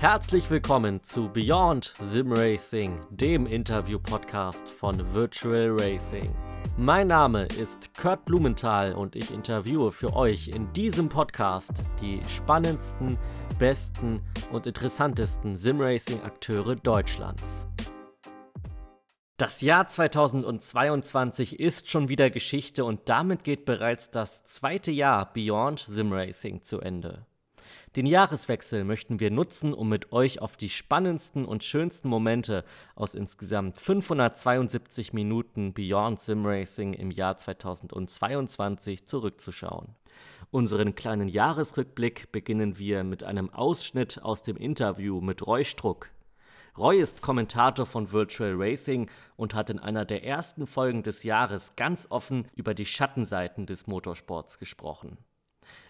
Herzlich willkommen zu Beyond Sim Racing, dem Interview-Podcast von Virtual Racing. Mein Name ist Kurt Blumenthal und ich interviewe für euch in diesem Podcast die spannendsten, besten und interessantesten Simracing-Akteure Deutschlands. Das Jahr 2022 ist schon wieder Geschichte und damit geht bereits das zweite Jahr Beyond Simracing zu Ende. Den Jahreswechsel möchten wir nutzen, um mit euch auf die spannendsten und schönsten Momente aus insgesamt 572 Minuten Beyond Sim Racing im Jahr 2022 zurückzuschauen. Unseren kleinen Jahresrückblick beginnen wir mit einem Ausschnitt aus dem Interview mit Roy Struck. Roy ist Kommentator von Virtual Racing und hat in einer der ersten Folgen des Jahres ganz offen über die Schattenseiten des Motorsports gesprochen.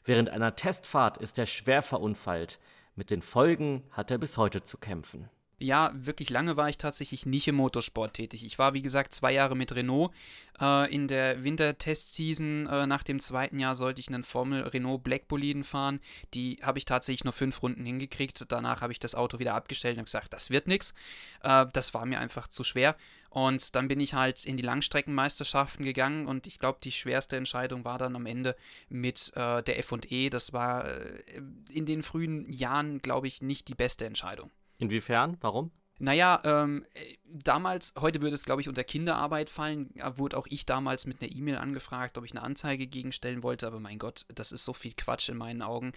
Während einer Testfahrt ist er schwer verunfallt. Mit den Folgen hat er bis heute zu kämpfen. Ja, wirklich lange war ich tatsächlich nicht im Motorsport tätig. Ich war, wie gesagt, zwei Jahre mit Renault. Äh, in der Wintertestseason äh, nach dem zweiten Jahr sollte ich einen Formel Renault Black Boliden fahren. Die habe ich tatsächlich nur fünf Runden hingekriegt. Danach habe ich das Auto wieder abgestellt und gesagt, das wird nichts. Äh, das war mir einfach zu schwer. Und dann bin ich halt in die Langstreckenmeisterschaften gegangen und ich glaube, die schwerste Entscheidung war dann am Ende mit äh, der FE. Das war äh, in den frühen Jahren, glaube ich, nicht die beste Entscheidung. Inwiefern? Warum? Naja, ähm, damals, heute würde es, glaube ich, unter Kinderarbeit fallen, wurde auch ich damals mit einer E-Mail angefragt, ob ich eine Anzeige gegenstellen wollte, aber mein Gott, das ist so viel Quatsch in meinen Augen.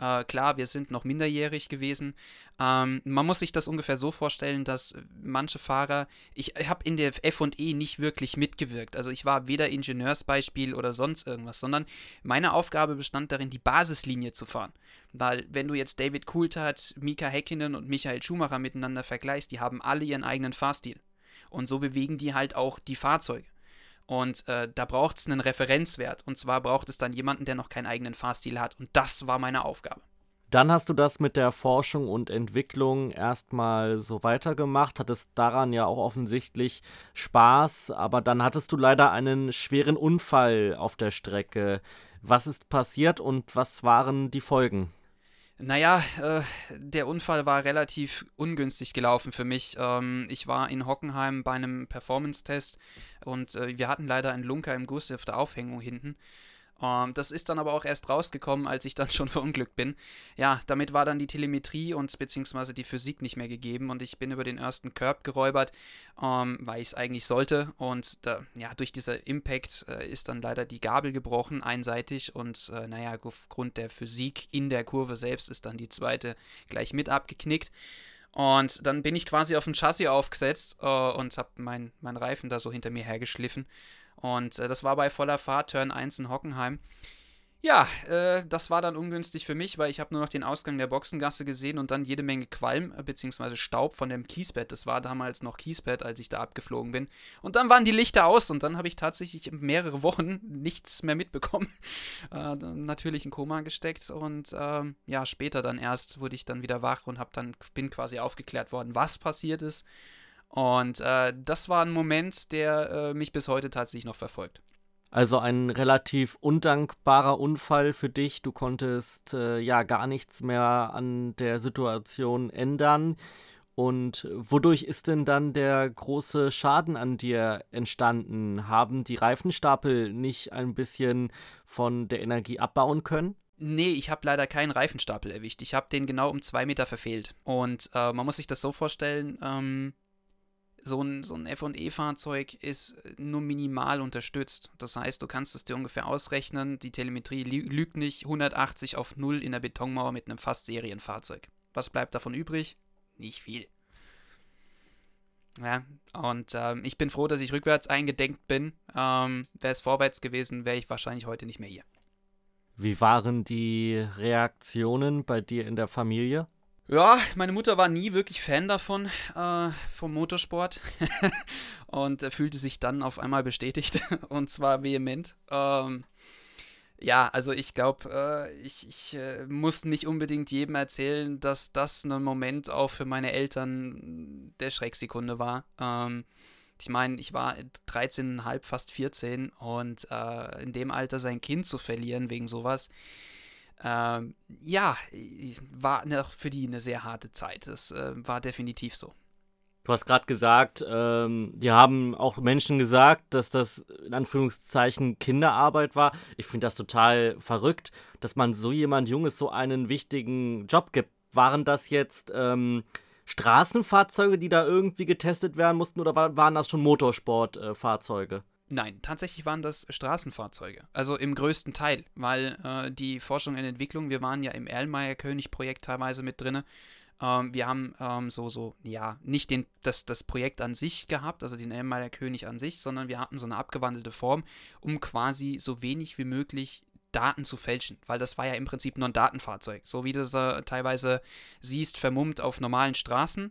Äh, klar, wir sind noch minderjährig gewesen. Ähm, man muss sich das ungefähr so vorstellen, dass manche Fahrer, ich habe in der FE nicht wirklich mitgewirkt. Also ich war weder Ingenieursbeispiel oder sonst irgendwas, sondern meine Aufgabe bestand darin, die Basislinie zu fahren. Weil, wenn du jetzt David Coulthard, Mika Häkkinen und Michael Schumacher miteinander vergleichst, die haben alle ihren eigenen Fahrstil. Und so bewegen die halt auch die Fahrzeuge. Und äh, da braucht es einen Referenzwert. Und zwar braucht es dann jemanden, der noch keinen eigenen Fahrstil hat. Und das war meine Aufgabe. Dann hast du das mit der Forschung und Entwicklung erstmal so weitergemacht, hattest daran ja auch offensichtlich Spaß, aber dann hattest du leider einen schweren Unfall auf der Strecke. Was ist passiert und was waren die Folgen? Naja, äh, der Unfall war relativ ungünstig gelaufen für mich. Ähm, ich war in Hockenheim bei einem Performance-Test und äh, wir hatten leider einen Lunker im Guss auf der Aufhängung hinten. Um, ähm, das ist dann aber auch erst rausgekommen, als ich dann schon verunglückt bin. Ja, damit war dann die Telemetrie und beziehungsweise die Physik nicht mehr gegeben und ich bin über den ersten Curb geräubert, um, ähm, weil ich es eigentlich sollte. Und da, ja, durch dieser Impact äh, ist dann leider die Gabel gebrochen, einseitig. Und äh, naja, aufgrund der Physik in der Kurve selbst ist dann die zweite gleich mit abgeknickt. Und dann bin ich quasi auf dem Chassis aufgesetzt äh, und habe meinen mein Reifen da so hinter mir hergeschliffen. Und äh, das war bei voller Fahrt, Turn 1 in Hockenheim. Ja, äh, das war dann ungünstig für mich, weil ich habe nur noch den Ausgang der Boxengasse gesehen und dann jede Menge Qualm äh, bzw. Staub von dem Kiesbett. Das war damals noch Kiesbett, als ich da abgeflogen bin. Und dann waren die Lichter aus und dann habe ich tatsächlich mehrere Wochen nichts mehr mitbekommen. Äh, natürlich in Koma gesteckt und ähm, ja, später dann erst wurde ich dann wieder wach und habe dann bin quasi aufgeklärt worden, was passiert ist. Und äh, das war ein Moment, der äh, mich bis heute tatsächlich noch verfolgt. Also ein relativ undankbarer Unfall für dich. Du konntest äh, ja gar nichts mehr an der Situation ändern. Und wodurch ist denn dann der große Schaden an dir entstanden? Haben die Reifenstapel nicht ein bisschen von der Energie abbauen können? Nee, ich habe leider keinen Reifenstapel erwischt. Ich habe den genau um zwei Meter verfehlt. Und äh, man muss sich das so vorstellen, ähm, so ein, so ein FE-Fahrzeug ist nur minimal unterstützt. Das heißt, du kannst es dir ungefähr ausrechnen, die Telemetrie lügt nicht 180 auf 0 in der Betonmauer mit einem fast Serienfahrzeug. Was bleibt davon übrig? Nicht viel. Ja, und ähm, ich bin froh, dass ich rückwärts eingedenkt bin. Ähm, wäre es vorwärts gewesen, wäre ich wahrscheinlich heute nicht mehr hier. Wie waren die Reaktionen bei dir in der Familie? Ja, meine Mutter war nie wirklich Fan davon, äh, vom Motorsport. und äh, fühlte sich dann auf einmal bestätigt. und zwar vehement. Ähm, ja, also ich glaube, äh, ich, ich äh, muss nicht unbedingt jedem erzählen, dass das ein Moment auch für meine Eltern der Schrecksekunde war. Ähm, ich meine, ich war 13,5, fast 14 und äh, in dem Alter sein Kind zu verlieren wegen sowas ähm, ja, war noch für die eine sehr harte Zeit. Das äh, war definitiv so. Du hast gerade gesagt, ähm, die haben auch Menschen gesagt, dass das in Anführungszeichen Kinderarbeit war. Ich finde das total verrückt, dass man so jemand Junges so einen wichtigen Job gibt. Waren das jetzt ähm, Straßenfahrzeuge, die da irgendwie getestet werden mussten, oder waren das schon Motorsportfahrzeuge? Äh, Nein, tatsächlich waren das Straßenfahrzeuge. Also im größten Teil, weil äh, die Forschung und Entwicklung, wir waren ja im Erlenmeyer-König-Projekt teilweise mit drin. Ähm, wir haben ähm, so, so, ja, nicht den, das, das Projekt an sich gehabt, also den Erlenmeyer-König an sich, sondern wir hatten so eine abgewandelte Form, um quasi so wenig wie möglich Daten zu fälschen, weil das war ja im Prinzip nur ein Datenfahrzeug, so wie du es äh, teilweise siehst, vermummt auf normalen Straßen.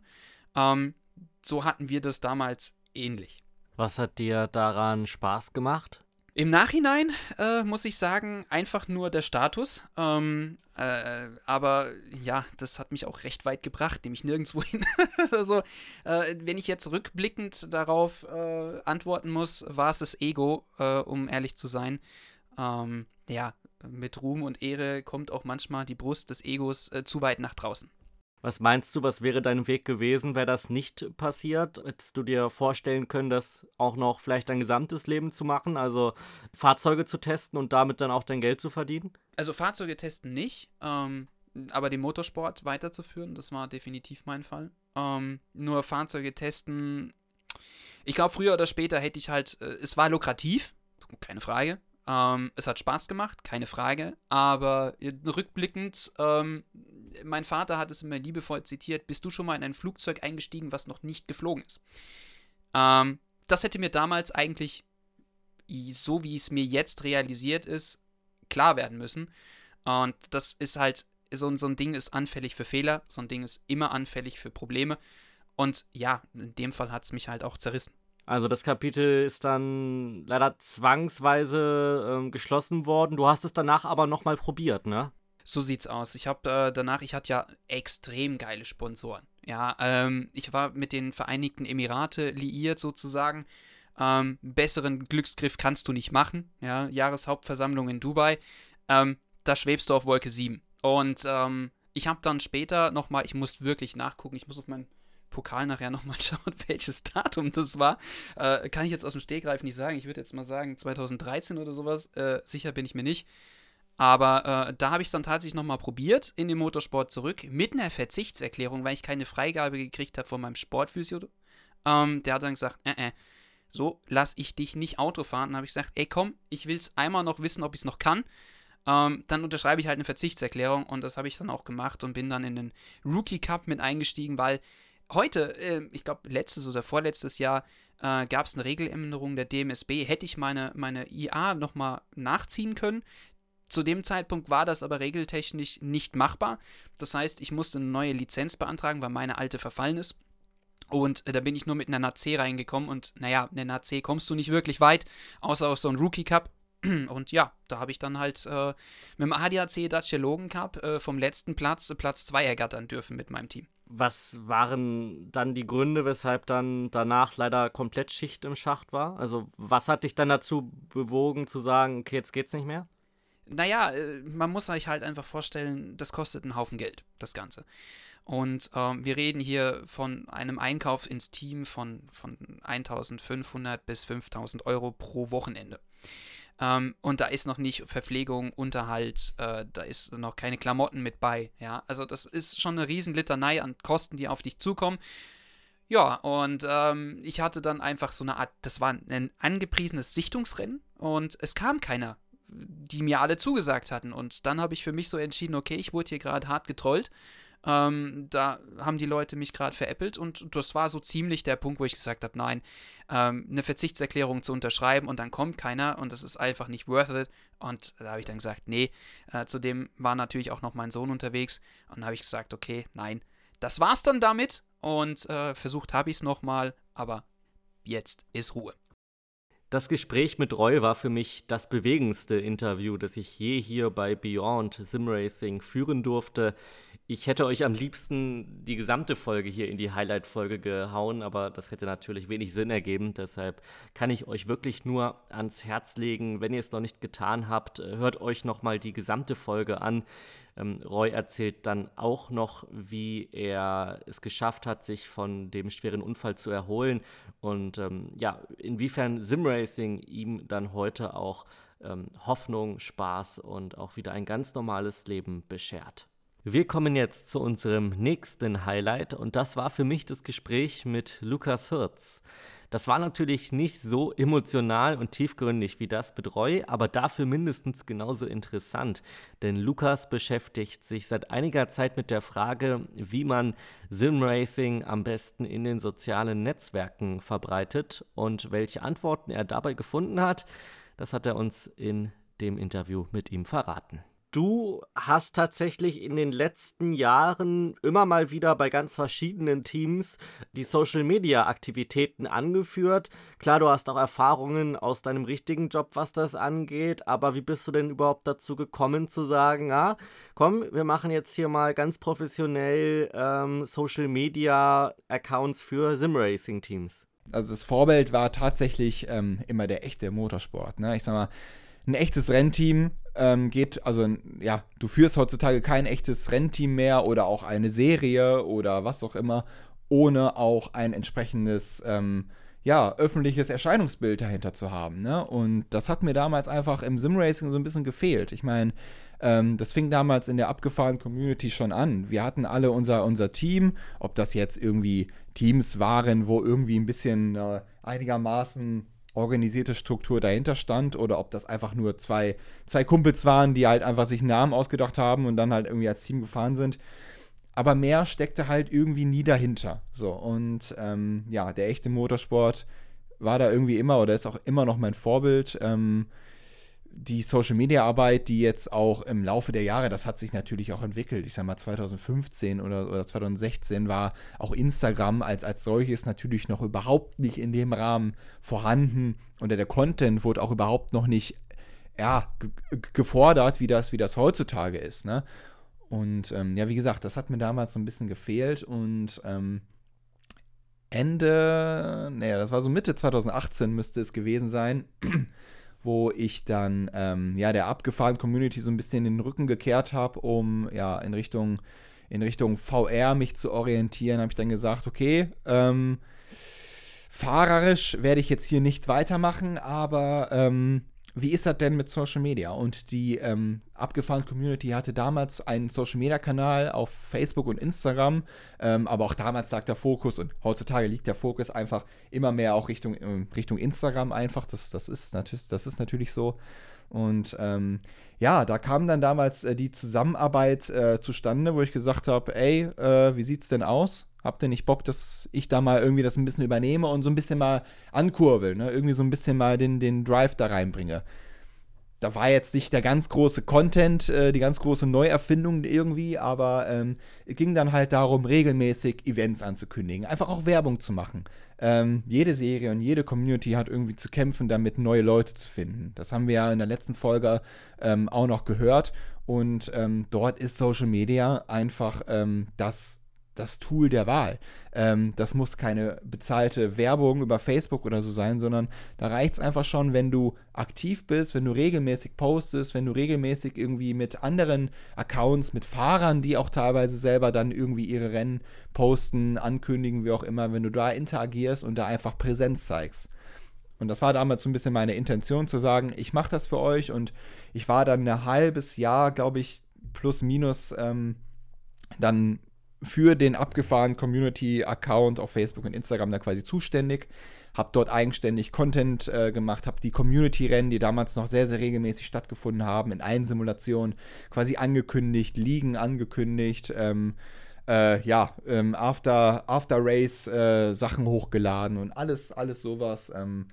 Ähm, so hatten wir das damals ähnlich. Was hat dir daran Spaß gemacht? Im Nachhinein äh, muss ich sagen, einfach nur der Status. Ähm, äh, aber ja, das hat mich auch recht weit gebracht, nämlich nirgendwo hin. also, äh, wenn ich jetzt rückblickend darauf äh, antworten muss, war es das Ego, äh, um ehrlich zu sein. Ähm, ja, mit Ruhm und Ehre kommt auch manchmal die Brust des Egos äh, zu weit nach draußen. Was meinst du, was wäre dein Weg gewesen, wäre das nicht passiert? Hättest du dir vorstellen können, das auch noch vielleicht dein gesamtes Leben zu machen, also Fahrzeuge zu testen und damit dann auch dein Geld zu verdienen? Also Fahrzeuge testen nicht, ähm, aber den Motorsport weiterzuführen, das war definitiv mein Fall. Ähm, nur Fahrzeuge testen, ich glaube, früher oder später hätte ich halt, äh, es war lukrativ, keine Frage. Ähm, es hat Spaß gemacht, keine Frage. Aber rückblickend, ähm, mein Vater hat es immer liebevoll zitiert, bist du schon mal in ein Flugzeug eingestiegen, was noch nicht geflogen ist? Ähm, das hätte mir damals eigentlich, so wie es mir jetzt realisiert ist, klar werden müssen. Und das ist halt, so, so ein Ding ist anfällig für Fehler, so ein Ding ist immer anfällig für Probleme. Und ja, in dem Fall hat es mich halt auch zerrissen. Also das Kapitel ist dann leider zwangsweise ähm, geschlossen worden. Du hast es danach aber nochmal probiert, ne? So sieht's aus. Ich habe äh, danach, ich hatte ja extrem geile Sponsoren. Ja, ähm, ich war mit den Vereinigten Emirate liiert sozusagen. Ähm, besseren Glücksgriff kannst du nicht machen. Ja, Jahreshauptversammlung in Dubai. Ähm, da schwebst du auf Wolke 7. Und ähm, ich habe dann später nochmal, ich muss wirklich nachgucken, ich muss auf meinen Pokal nachher nochmal schauen, welches Datum das war. Äh, kann ich jetzt aus dem Stegreif nicht sagen. Ich würde jetzt mal sagen 2013 oder sowas. Äh, sicher bin ich mir nicht. Aber äh, da habe ich es dann tatsächlich nochmal probiert, in den Motorsport zurück, mit einer Verzichtserklärung, weil ich keine Freigabe gekriegt habe von meinem Sportphysio. Ähm, der hat dann gesagt, äh, äh, so lasse ich dich nicht Auto fahren. Dann habe ich gesagt, ey komm, ich will es einmal noch wissen, ob ich es noch kann. Ähm, dann unterschreibe ich halt eine Verzichtserklärung und das habe ich dann auch gemacht und bin dann in den Rookie Cup mit eingestiegen, weil heute, äh, ich glaube letztes oder vorletztes Jahr, äh, gab es eine Regeländerung der DMSB. Hätte ich meine, meine IA nochmal nachziehen können, zu dem Zeitpunkt war das aber regeltechnisch nicht machbar. Das heißt, ich musste eine neue Lizenz beantragen, weil meine alte verfallen ist. Und äh, da bin ich nur mit einer NAC reingekommen und naja, mit einer NAC kommst du nicht wirklich weit, außer auf so einen Rookie Cup. Und ja, da habe ich dann halt äh, mit dem ADAC Logan Cup äh, vom letzten Platz Platz 2 ergattern dürfen mit meinem Team. Was waren dann die Gründe, weshalb dann danach leider komplett Schicht im Schacht war? Also, was hat dich dann dazu bewogen zu sagen, okay, jetzt geht's nicht mehr? naja, äh, man muss sich halt einfach vorstellen, das kostet einen Haufen Geld, das Ganze. Und ähm, wir reden hier von einem Einkauf ins Team von, von 1500 bis 5000 Euro pro Wochenende. Ähm, und da ist noch nicht Verpflegung, Unterhalt, äh, da ist noch keine Klamotten mit bei. Ja, also das ist schon eine Riesenlitanei an Kosten, die auf dich zukommen. Ja, und ähm, ich hatte dann einfach so eine Art, das war ein angepriesenes Sichtungsrennen und es kam keiner die mir alle zugesagt hatten. Und dann habe ich für mich so entschieden, okay, ich wurde hier gerade hart getrollt. Ähm, da haben die Leute mich gerade veräppelt und das war so ziemlich der Punkt, wo ich gesagt habe, nein, ähm, eine Verzichtserklärung zu unterschreiben und dann kommt keiner und das ist einfach nicht worth it. Und da habe ich dann gesagt, nee, äh, zudem war natürlich auch noch mein Sohn unterwegs und habe ich gesagt, okay, nein, das war's dann damit und äh, versucht habe ich es nochmal, aber jetzt ist Ruhe. Das Gespräch mit Roy war für mich das bewegendste Interview, das ich je hier bei Beyond Sim Racing führen durfte. Ich hätte euch am liebsten die gesamte Folge hier in die Highlight-Folge gehauen, aber das hätte natürlich wenig Sinn ergeben. Deshalb kann ich euch wirklich nur ans Herz legen, wenn ihr es noch nicht getan habt, hört euch nochmal die gesamte Folge an. Ähm, Roy erzählt dann auch noch, wie er es geschafft hat, sich von dem schweren Unfall zu erholen und ähm, ja, inwiefern Simracing ihm dann heute auch ähm, Hoffnung, Spaß und auch wieder ein ganz normales Leben beschert. Wir kommen jetzt zu unserem nächsten Highlight und das war für mich das Gespräch mit Lukas Hirz. Das war natürlich nicht so emotional und tiefgründig wie das mit Roy, aber dafür mindestens genauso interessant. Denn Lukas beschäftigt sich seit einiger Zeit mit der Frage, wie man Simracing am besten in den sozialen Netzwerken verbreitet und welche Antworten er dabei gefunden hat, das hat er uns in dem Interview mit ihm verraten. Du hast tatsächlich in den letzten Jahren immer mal wieder bei ganz verschiedenen Teams die Social-Media-Aktivitäten angeführt. Klar, du hast auch Erfahrungen aus deinem richtigen Job, was das angeht, aber wie bist du denn überhaupt dazu gekommen zu sagen, ja, komm, wir machen jetzt hier mal ganz professionell ähm, Social-Media-Accounts für Sim-Racing-Teams? Also das Vorbild war tatsächlich ähm, immer der echte Motorsport. Ne? Ich sag mal, ein echtes Rennteam ähm, geht, also ja, du führst heutzutage kein echtes Rennteam mehr oder auch eine Serie oder was auch immer, ohne auch ein entsprechendes, ähm, ja, öffentliches Erscheinungsbild dahinter zu haben. Ne? Und das hat mir damals einfach im Simracing so ein bisschen gefehlt. Ich meine, ähm, das fing damals in der abgefahrenen Community schon an. Wir hatten alle unser, unser Team, ob das jetzt irgendwie Teams waren, wo irgendwie ein bisschen äh, einigermaßen organisierte Struktur dahinter stand oder ob das einfach nur zwei, zwei Kumpels waren, die halt einfach sich einen Namen ausgedacht haben und dann halt irgendwie als Team gefahren sind. Aber mehr steckte halt irgendwie nie dahinter. So, und ähm, ja, der echte Motorsport war da irgendwie immer oder ist auch immer noch mein Vorbild. Ähm, die Social Media Arbeit, die jetzt auch im Laufe der Jahre, das hat sich natürlich auch entwickelt. Ich sag mal, 2015 oder, oder 2016 war auch Instagram als, als solches natürlich noch überhaupt nicht in dem Rahmen vorhanden oder der Content wurde auch überhaupt noch nicht ja, gefordert, wie das, wie das heutzutage ist. Ne? Und ähm, ja, wie gesagt, das hat mir damals so ein bisschen gefehlt und ähm, Ende, naja, das war so Mitte 2018 müsste es gewesen sein wo ich dann ähm, ja der abgefahrenen Community so ein bisschen den Rücken gekehrt habe, um ja in Richtung in Richtung VR mich zu orientieren, habe ich dann gesagt, okay, ähm, fahrerisch werde ich jetzt hier nicht weitermachen, aber ähm, wie ist das denn mit Social Media? Und die ähm, abgefahrene Community hatte damals einen Social Media Kanal auf Facebook und Instagram, ähm, aber auch damals lag der Fokus und heutzutage liegt der Fokus einfach immer mehr auch Richtung, äh, Richtung Instagram einfach. Das, das, ist natürlich, das ist natürlich so. Und ähm, ja, da kam dann damals äh, die Zusammenarbeit äh, zustande, wo ich gesagt habe, ey, äh, wie sieht's denn aus? Habt ihr nicht Bock, dass ich da mal irgendwie das ein bisschen übernehme und so ein bisschen mal ankurbel, ne? Irgendwie so ein bisschen mal den, den Drive da reinbringe. Da war jetzt nicht der ganz große Content, äh, die ganz große Neuerfindung irgendwie, aber ähm, es ging dann halt darum, regelmäßig Events anzukündigen, einfach auch Werbung zu machen. Ähm, jede Serie und jede Community hat irgendwie zu kämpfen, damit neue Leute zu finden. Das haben wir ja in der letzten Folge ähm, auch noch gehört. Und ähm, dort ist Social Media einfach ähm, das das Tool der Wahl. Ähm, das muss keine bezahlte Werbung über Facebook oder so sein, sondern da reicht es einfach schon, wenn du aktiv bist, wenn du regelmäßig postest, wenn du regelmäßig irgendwie mit anderen Accounts, mit Fahrern, die auch teilweise selber dann irgendwie ihre Rennen posten, ankündigen, wie auch immer, wenn du da interagierst und da einfach Präsenz zeigst. Und das war damals so ein bisschen meine Intention zu sagen, ich mache das für euch und ich war dann ein halbes Jahr, glaube ich, plus minus ähm, dann für den abgefahrenen Community-Account auf Facebook und Instagram da quasi zuständig. Habe dort eigenständig Content äh, gemacht, habe die Community-Rennen, die damals noch sehr, sehr regelmäßig stattgefunden haben, in allen Simulationen quasi angekündigt, Ligen angekündigt, ähm, äh, ja, ähm, After, After Race äh, Sachen hochgeladen und alles, alles sowas. Ähm,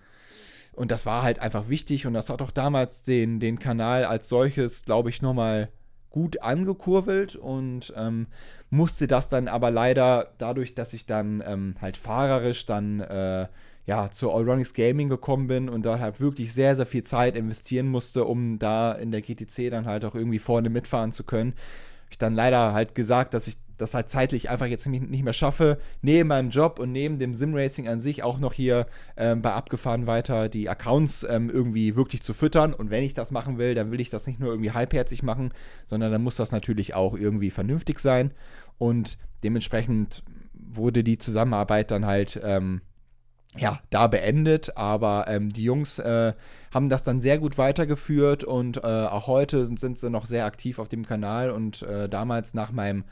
und das war halt einfach wichtig und das hat auch damals den, den Kanal als solches, glaube ich, nochmal gut angekurbelt und ähm, musste das dann aber leider dadurch, dass ich dann ähm, halt fahrerisch dann äh, ja zu Allronics Gaming gekommen bin und da halt wirklich sehr, sehr viel Zeit investieren musste, um da in der GTC dann halt auch irgendwie vorne mitfahren zu können, ich dann leider halt gesagt, dass ich das halt zeitlich einfach jetzt nicht mehr schaffe, neben meinem Job und neben dem Simracing an sich auch noch hier ähm, bei Abgefahren weiter die Accounts ähm, irgendwie wirklich zu füttern. Und wenn ich das machen will, dann will ich das nicht nur irgendwie halbherzig machen, sondern dann muss das natürlich auch irgendwie vernünftig sein. Und dementsprechend wurde die Zusammenarbeit dann halt ähm, ja, da beendet, aber ähm, die Jungs äh, haben das dann sehr gut weitergeführt und äh, auch heute sind, sind, sie noch sehr aktiv auf dem Kanal und äh, damals nach meinem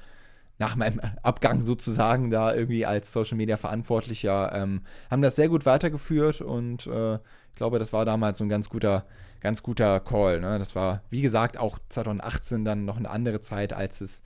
nach meinem Abgang sozusagen da irgendwie als Social Media Verantwortlicher ähm, haben das sehr gut weitergeführt und äh, ich glaube, das war damals so ein ganz guter, ganz guter Call. Ne? Das war, wie gesagt, auch 2018 dann noch eine andere Zeit, als es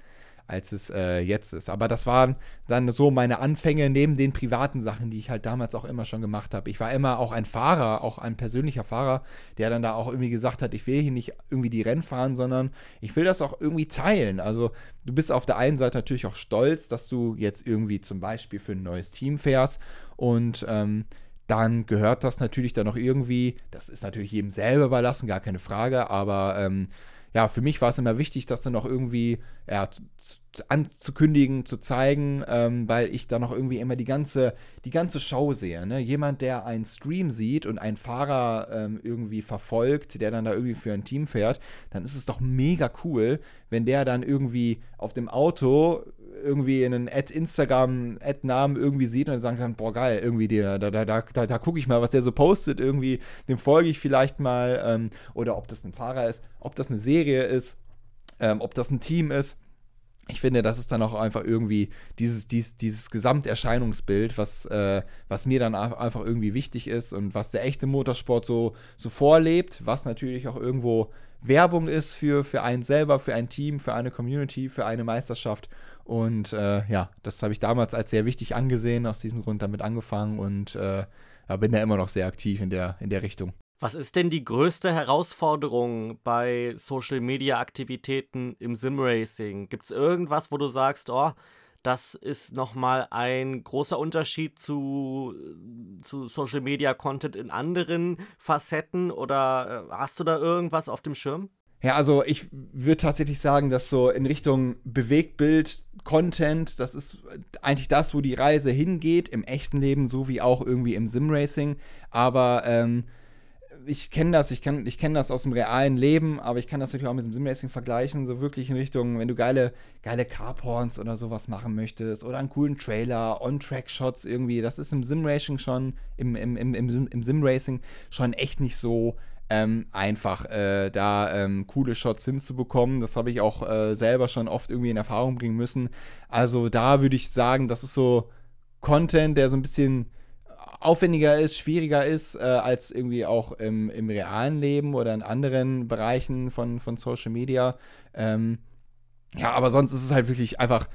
als es äh, jetzt ist. Aber das waren dann so meine Anfänge neben den privaten Sachen, die ich halt damals auch immer schon gemacht habe. Ich war immer auch ein Fahrer, auch ein persönlicher Fahrer, der dann da auch irgendwie gesagt hat, ich will hier nicht irgendwie die Rennen fahren, sondern ich will das auch irgendwie teilen. Also du bist auf der einen Seite natürlich auch stolz, dass du jetzt irgendwie zum Beispiel für ein neues Team fährst und ähm, dann gehört das natürlich dann auch irgendwie, das ist natürlich jedem selber überlassen, gar keine Frage, aber ähm, ja, für mich war es immer wichtig, das dann noch irgendwie ja, anzukündigen, zu zeigen, ähm, weil ich da noch irgendwie immer die ganze, die ganze Show sehe. Ne? Jemand, der einen Stream sieht und einen Fahrer ähm, irgendwie verfolgt, der dann da irgendwie für ein Team fährt, dann ist es doch mega cool, wenn der dann irgendwie auf dem Auto irgendwie einen Ad-Instagram-Ad-Namen irgendwie sieht und sagen kann, boah geil, irgendwie der, da, da, da, da, da gucke ich mal, was der so postet, irgendwie, dem folge ich vielleicht mal, ähm, oder ob das ein Fahrer ist, ob das eine Serie ist, ähm, ob das ein Team ist. Ich finde, das ist dann auch einfach irgendwie dieses, dieses, dieses Gesamterscheinungsbild, was, äh, was mir dann einfach irgendwie wichtig ist und was der echte Motorsport so, so vorlebt, was natürlich auch irgendwo Werbung ist für, für einen selber, für ein Team, für eine Community, für eine Meisterschaft. Und äh, ja, das habe ich damals als sehr wichtig angesehen, aus diesem Grund damit angefangen und äh, bin da immer noch sehr aktiv in der, in der Richtung. Was ist denn die größte Herausforderung bei Social Media Aktivitäten im Simracing? Gibt es irgendwas, wo du sagst, oh, das ist nochmal ein großer Unterschied zu, zu Social Media Content in anderen Facetten oder äh, hast du da irgendwas auf dem Schirm? Ja, also ich würde tatsächlich sagen, dass so in Richtung Bewegtbild, Content, das ist eigentlich das, wo die Reise hingeht, im echten Leben sowie auch irgendwie im Simracing. Aber ähm, ich kenne das, ich, ich kenne das aus dem realen Leben, aber ich kann das natürlich auch mit dem Simracing vergleichen, so wirklich in Richtung, wenn du geile, geile Carporns oder sowas machen möchtest oder einen coolen Trailer, On-Track-Shots irgendwie, das ist im Simracing schon, im, im, im, im, im Simracing schon echt nicht so ähm, einfach äh, da ähm, coole Shots hinzubekommen. Das habe ich auch äh, selber schon oft irgendwie in Erfahrung bringen müssen. Also da würde ich sagen, das ist so Content, der so ein bisschen aufwendiger ist, schwieriger ist, äh, als irgendwie auch im, im, realen Leben oder in anderen Bereichen von, von Social Media. Ähm, ja, aber sonst ist es halt wirklich einfach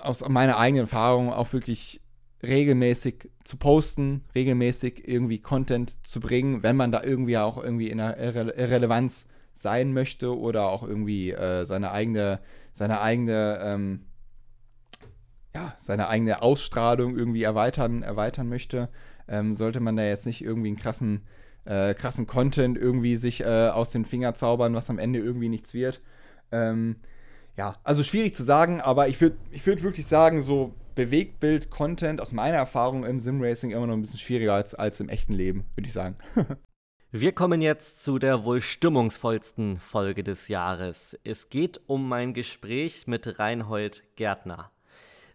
aus meiner eigenen Erfahrung auch wirklich regelmäßig zu posten, regelmäßig irgendwie Content zu bringen, wenn man da irgendwie auch irgendwie in einer Irre Irrelevanz sein möchte oder auch irgendwie äh, seine eigene, seine eigene, ähm, ja, seine eigene Ausstrahlung irgendwie erweitern, erweitern möchte, ähm, sollte man da jetzt nicht irgendwie einen krassen, äh, krassen Content irgendwie sich äh, aus den Fingern zaubern, was am Ende irgendwie nichts wird. Ähm, ja, also schwierig zu sagen, aber ich würde ich würd wirklich sagen, so Bewegtbild-Content aus meiner Erfahrung im Sim-Racing immer noch ein bisschen schwieriger als, als im echten Leben, würde ich sagen. Wir kommen jetzt zu der wohl stimmungsvollsten Folge des Jahres. Es geht um mein Gespräch mit Reinhold Gärtner.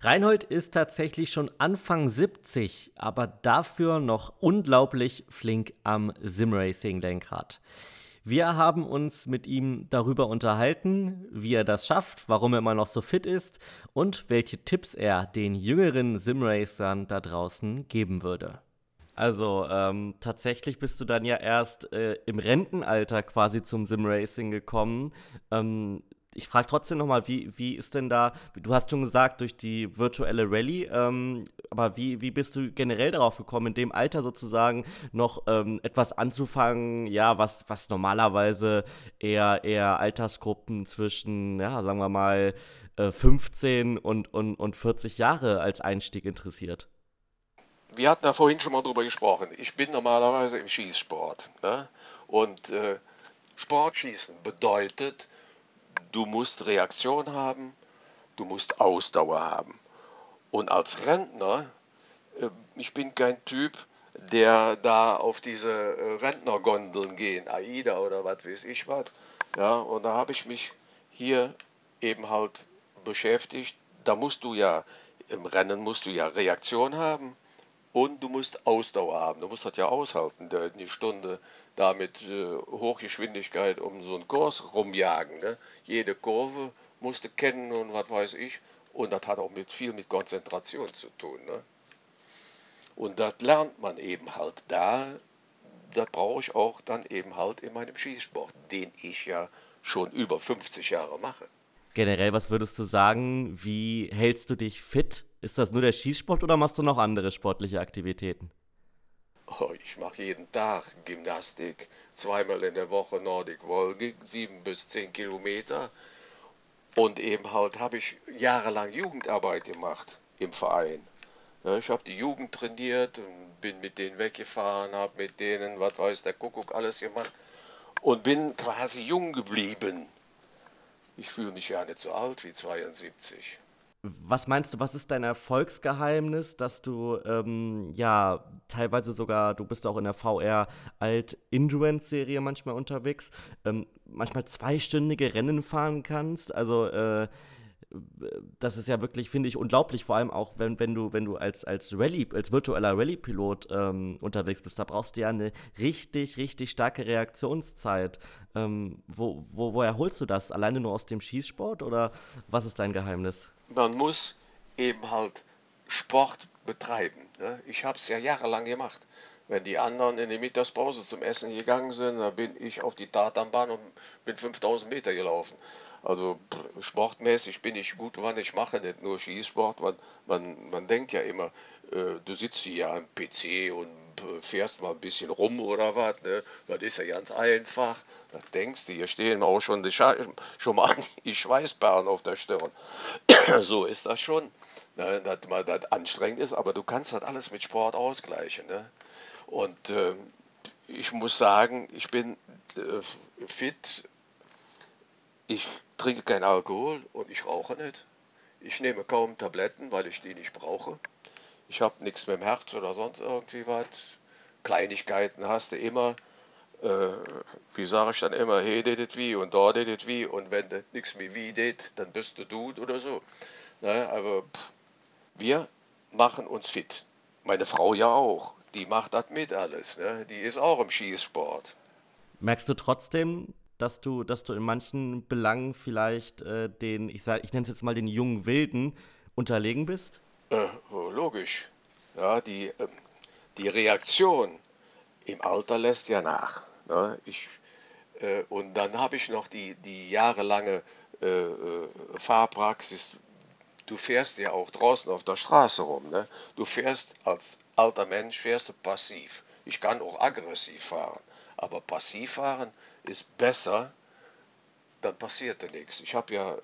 Reinhold ist tatsächlich schon Anfang 70, aber dafür noch unglaublich flink am Simracing-Lenkrad. Wir haben uns mit ihm darüber unterhalten, wie er das schafft, warum er immer noch so fit ist und welche Tipps er den jüngeren Simracern da draußen geben würde. Also ähm, tatsächlich bist du dann ja erst äh, im Rentenalter quasi zum Simracing gekommen. Ähm, ich frage trotzdem nochmal, wie, wie ist denn da, du hast schon gesagt, durch die virtuelle Rallye, ähm, aber wie, wie bist du generell darauf gekommen, in dem Alter sozusagen noch ähm, etwas anzufangen, ja, was, was normalerweise eher, eher Altersgruppen zwischen, ja, sagen wir mal, äh, 15 und, und, und 40 Jahre als Einstieg interessiert? Wir hatten ja vorhin schon mal drüber gesprochen. Ich bin normalerweise im Schießsport. Ne? Und äh, Sportschießen bedeutet, du musst Reaktion haben, du musst Ausdauer haben. Und als Rentner, äh, ich bin kein Typ, der da auf diese äh, Rentnergondeln gehen, AIDA oder was weiß ich was. Ja, und da habe ich mich hier eben halt beschäftigt. Da musst du ja, im Rennen musst du ja Reaktion haben und du musst Ausdauer haben. Du musst das ja aushalten, eine Stunde da mit äh, Hochgeschwindigkeit um so einen Kurs rumjagen. Ne? Jede Kurve musst du kennen und was weiß ich. Und das hat auch mit, viel mit Konzentration zu tun. Ne? Und das lernt man eben halt da. Das brauche ich auch dann eben halt in meinem Schießsport, den ich ja schon über 50 Jahre mache. Generell, was würdest du sagen, wie hältst du dich fit? Ist das nur der Schießsport oder machst du noch andere sportliche Aktivitäten? Oh, ich mache jeden Tag Gymnastik, zweimal in der Woche Nordic Walking, sieben bis zehn Kilometer. Und eben halt habe ich jahrelang Jugendarbeit gemacht im Verein. Ja, ich habe die Jugend trainiert und bin mit denen weggefahren, habe mit denen, was weiß der Kuckuck, alles gemacht und bin quasi jung geblieben. Ich fühle mich ja nicht so alt wie 72. Was meinst du, was ist dein Erfolgsgeheimnis, dass du ähm, ja teilweise sogar, du bist auch in der VR Alt-Endurance-Serie manchmal unterwegs, ähm, manchmal zweistündige Rennen fahren kannst? Also äh, das ist ja wirklich, finde ich, unglaublich, vor allem auch, wenn, wenn du, wenn du als, als Rallye, als virtueller Rallye-Pilot ähm, unterwegs bist, da brauchst du ja eine richtig, richtig starke Reaktionszeit. Ähm, wo, wo, woher holst du das? Alleine nur aus dem Schießsport oder was ist dein Geheimnis? Man muss eben halt Sport betreiben. Ne? Ich habe es ja jahrelang gemacht. Wenn die anderen in die Mittagspause zum Essen gegangen sind, dann bin ich auf die Tatanbahn und bin 5000 Meter gelaufen. Also sportmäßig bin ich gut, wann ich mache, nicht nur Schießsport. Man, man, man denkt ja immer, äh, du sitzt hier am PC und fährst mal ein bisschen rum oder was. Ne? Das ist ja ganz einfach. Da denkst du, hier stehen auch schon, die schon mal die Schweißperlen auf der Stirn. so ist das schon, ne? dass man das anstrengend ist, aber du kannst das alles mit Sport ausgleichen. Ne? Und äh, ich muss sagen, ich bin äh, fit. Ich trinke keinen Alkohol und ich rauche nicht. Ich nehme kaum Tabletten, weil ich die nicht brauche. Ich habe nichts mit dem Herz oder sonst irgendwie was. Kleinigkeiten hast du immer. Äh, wie sage ich dann immer, hey, det wie und da det wie und wenn du nichts mehr wie det, dann bist du du oder so. Ne, aber pff, wir machen uns fit. Meine Frau ja auch die macht das mit alles. Ne? Die ist auch im Schießsport. Merkst du trotzdem, dass du, dass du in manchen Belangen vielleicht äh, den, ich ich nenne es jetzt mal den jungen Wilden, unterlegen bist? Äh, logisch. Ja, die, äh, die Reaktion im Alter lässt ja nach. Ne? Ich, äh, und dann habe ich noch die, die jahrelange äh, äh, Fahrpraxis du fährst ja auch draußen auf der Straße rum. Ne? Du fährst als alter Mensch, fährst du passiv. Ich kann auch aggressiv fahren, aber passiv fahren ist besser, dann passiert da nichts. Ich habe ja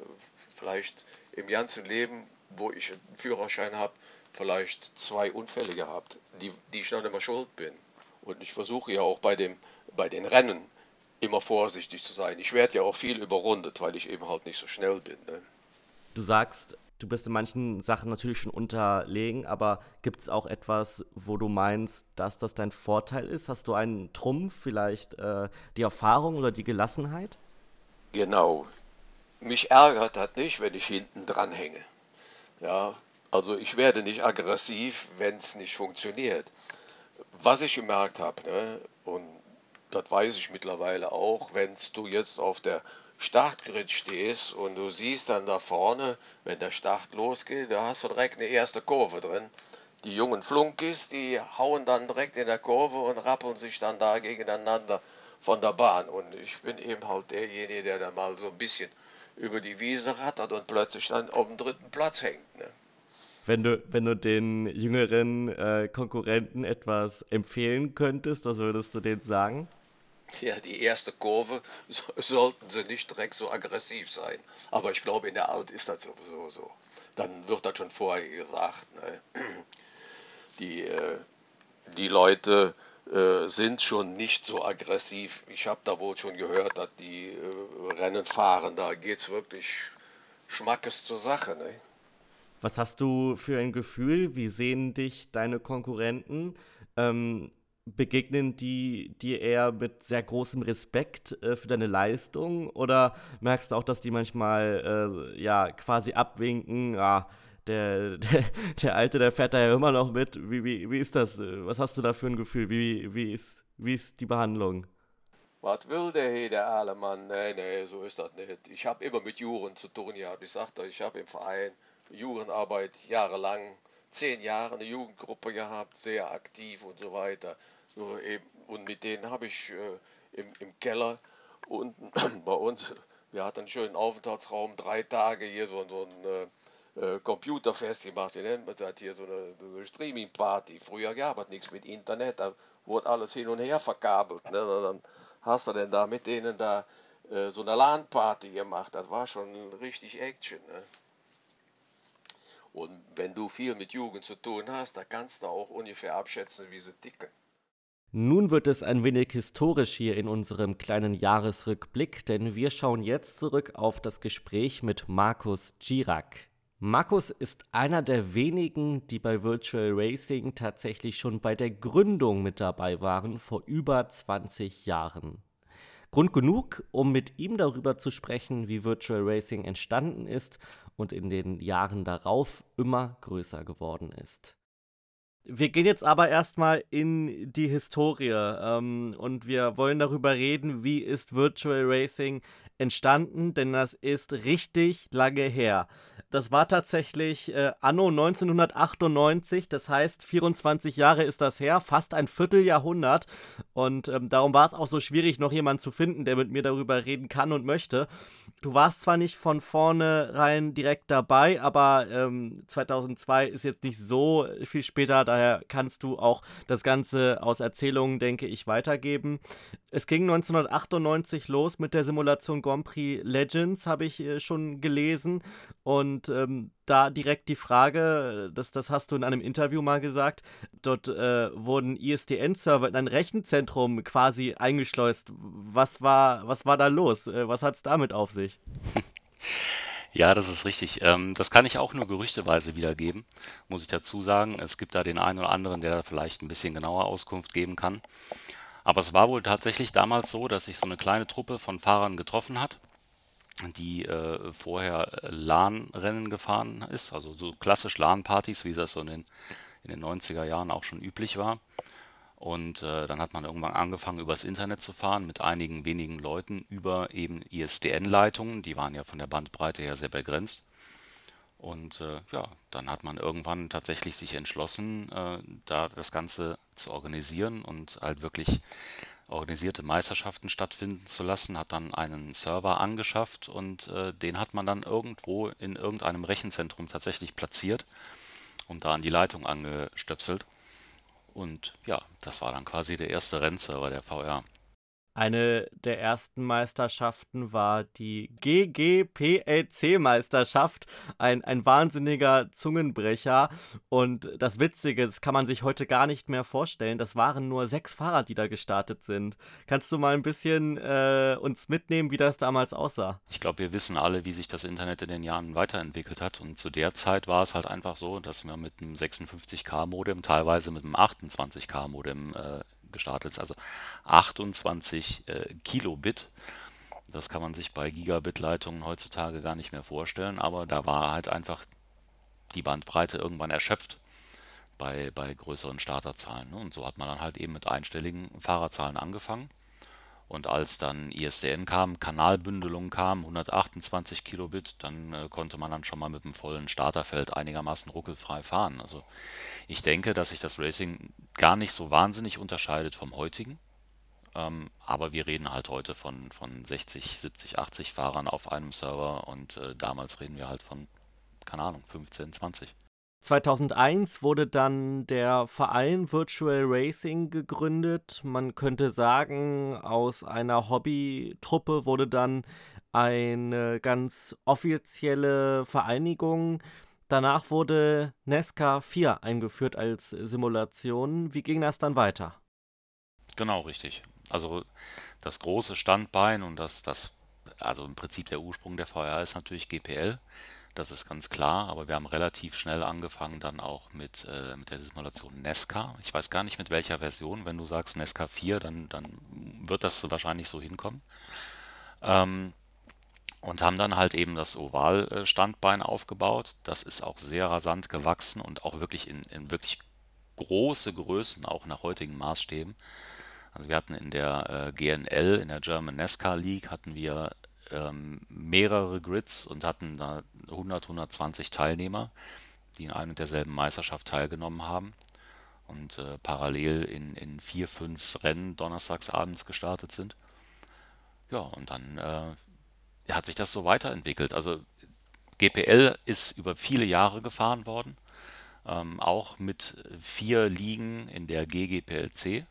vielleicht im ganzen Leben, wo ich einen Führerschein habe, vielleicht zwei Unfälle gehabt, die, die ich dann immer schuld bin. Und ich versuche ja auch bei, dem, bei den Rennen immer vorsichtig zu sein. Ich werde ja auch viel überrundet, weil ich eben halt nicht so schnell bin. Ne? Du sagst, du bist in manchen Sachen natürlich schon unterlegen, aber gibt es auch etwas, wo du meinst, dass das dein Vorteil ist? Hast du einen Trumpf, vielleicht äh, die Erfahrung oder die Gelassenheit? Genau. Mich ärgert das nicht, wenn ich hinten dran hänge. Ja, also ich werde nicht aggressiv, wenn es nicht funktioniert. Was ich gemerkt habe, ne, und das weiß ich mittlerweile auch, wenn du jetzt auf der Startgrid stehst und du siehst dann da vorne, wenn der Start losgeht, da hast du direkt eine erste Kurve drin. Die jungen Flunkis, die hauen dann direkt in der Kurve und rappeln sich dann da gegeneinander von der Bahn. Und ich bin eben halt derjenige, der da mal so ein bisschen über die Wiese rattert und plötzlich dann auf dem dritten Platz hängt. Ne? Wenn du, wenn du den jüngeren äh, Konkurrenten etwas empfehlen könntest, was würdest du denen sagen? Ja, die erste Kurve so, sollten sie nicht direkt so aggressiv sein. Aber ich glaube, in der Alt ist das sowieso so. Dann wird das schon vorher gesagt. Ne? Die, äh, die Leute äh, sind schon nicht so aggressiv. Ich habe da wohl schon gehört, dass die äh, Rennen fahren, da geht es wirklich Schmackes zur Sache. Ne? Was hast du für ein Gefühl? Wie sehen dich deine Konkurrenten? Ähm, begegnen die dir eher mit sehr großem Respekt äh, für deine Leistung oder merkst du auch, dass die manchmal äh, ja quasi abwinken, ah, der, der, der Alte, der fährt da ja immer noch mit. Wie, wie, wie ist das? Was hast du da für ein Gefühl? Wie, wie, ist, wie ist die Behandlung? Was will der hier, der alte Mann? Nee, nee, so ist das nicht. Ich habe immer mit Juren zu tun gehabt. Ich sagte, ich habe im Verein Jugendarbeit jahrelang, zehn Jahre eine Jugendgruppe gehabt, sehr aktiv und so weiter. So eben, und mit denen habe ich äh, im, im Keller unten bei uns, wir hatten einen schönen Aufenthaltsraum, drei Tage hier so, so ein äh, äh, Computerfest gemacht. Wir nennen das hier so eine, eine Streaming-Party. Früher gab es nichts mit Internet, da wurde alles hin und her verkabelt. Ne? Und dann hast du denn da mit denen da äh, so eine LAN-Party gemacht. Das war schon richtig Action. Ne? Und wenn du viel mit Jugend zu tun hast, da kannst du auch ungefähr abschätzen, wie sie ticken. Nun wird es ein wenig historisch hier in unserem kleinen Jahresrückblick, denn wir schauen jetzt zurück auf das Gespräch mit Markus Girak. Markus ist einer der wenigen, die bei Virtual Racing tatsächlich schon bei der Gründung mit dabei waren, vor über 20 Jahren. Grund genug, um mit ihm darüber zu sprechen, wie Virtual Racing entstanden ist und in den Jahren darauf immer größer geworden ist. Wir gehen jetzt aber erstmal in die Historie ähm, und wir wollen darüber reden, wie ist Virtual Racing entstanden, denn das ist richtig lange her. Das war tatsächlich äh, anno 1998, das heißt 24 Jahre ist das her, fast ein Vierteljahrhundert. Und ähm, darum war es auch so schwierig, noch jemanden zu finden, der mit mir darüber reden kann und möchte. Du warst zwar nicht von vornherein direkt dabei, aber ähm, 2002 ist jetzt nicht so viel später, daher kannst du auch das Ganze aus Erzählungen, denke ich, weitergeben. Es ging 1998 los mit der Simulation Grand Prix Legends, habe ich äh, schon gelesen. Und ähm, da direkt die Frage, das, das hast du in einem Interview mal gesagt, dort äh, wurden ISDN-Server in ein Rechenzentrum quasi eingeschleust. Was war, was war da los? Äh, was hat es damit auf sich? Ja, das ist richtig. Ähm, das kann ich auch nur gerüchteweise wiedergeben, muss ich dazu sagen. Es gibt da den einen oder anderen, der da vielleicht ein bisschen genauer Auskunft geben kann. Aber es war wohl tatsächlich damals so, dass sich so eine kleine Truppe von Fahrern getroffen hat die äh, vorher LAN-Rennen gefahren ist, also so klassisch LAN-Partys, wie das so in den, in den 90er Jahren auch schon üblich war. Und äh, dann hat man irgendwann angefangen, übers Internet zu fahren mit einigen wenigen Leuten über eben ISDN-Leitungen. Die waren ja von der Bandbreite her sehr begrenzt. Und äh, ja, dann hat man irgendwann tatsächlich sich entschlossen, äh, da das Ganze zu organisieren und halt wirklich organisierte Meisterschaften stattfinden zu lassen, hat dann einen Server angeschafft und äh, den hat man dann irgendwo in irgendeinem Rechenzentrum tatsächlich platziert und da an die Leitung angestöpselt. Und ja, das war dann quasi der erste Rennserver der VR. Eine der ersten Meisterschaften war die GGPLC-Meisterschaft. Ein, ein wahnsinniger Zungenbrecher. Und das Witzige, das kann man sich heute gar nicht mehr vorstellen, das waren nur sechs Fahrer, die da gestartet sind. Kannst du mal ein bisschen äh, uns mitnehmen, wie das damals aussah? Ich glaube, wir wissen alle, wie sich das Internet in den Jahren weiterentwickelt hat. Und zu der Zeit war es halt einfach so, dass wir mit einem 56K-Modem, teilweise mit einem 28K-Modem äh, gestartet ist, also 28 äh, Kilobit. Das kann man sich bei Gigabit-Leitungen heutzutage gar nicht mehr vorstellen, aber da war halt einfach die Bandbreite irgendwann erschöpft bei, bei größeren Starterzahlen. Ne? Und so hat man dann halt eben mit einstelligen Fahrerzahlen angefangen. Und als dann ISDN kam, Kanalbündelung kam, 128 Kilobit, dann äh, konnte man dann schon mal mit dem vollen Starterfeld einigermaßen ruckelfrei fahren. Also ich denke, dass sich das Racing gar nicht so wahnsinnig unterscheidet vom heutigen. Ähm, aber wir reden halt heute von, von 60, 70, 80 Fahrern auf einem Server und äh, damals reden wir halt von, keine Ahnung, 15, 20. 2001 wurde dann der Verein Virtual Racing gegründet. Man könnte sagen, aus einer Hobbytruppe wurde dann eine ganz offizielle Vereinigung. Danach wurde Nesca 4 eingeführt als Simulation. Wie ging das dann weiter? Genau, richtig. Also das große Standbein und das, das, also im Prinzip der Ursprung der VR ist natürlich GPL. Das ist ganz klar, aber wir haben relativ schnell angefangen dann auch mit, äh, mit der Simulation Nesca. Ich weiß gar nicht mit welcher Version. Wenn du sagst Nesca 4, dann, dann wird das wahrscheinlich so hinkommen. Ähm, und haben dann halt eben das Oval-Standbein aufgebaut. Das ist auch sehr rasant gewachsen und auch wirklich in, in wirklich große Größen, auch nach heutigen Maßstäben. Also wir hatten in der äh, GNL, in der German NASCAR League, hatten wir ähm, mehrere Grids und hatten da 100, 120 Teilnehmer, die in einer und derselben Meisterschaft teilgenommen haben und äh, parallel in, in vier, fünf Rennen donnerstags abends gestartet sind. Ja, und dann äh, hat sich das so weiterentwickelt. Also GPL ist über viele Jahre gefahren worden, ähm, auch mit vier Ligen in der GGPLC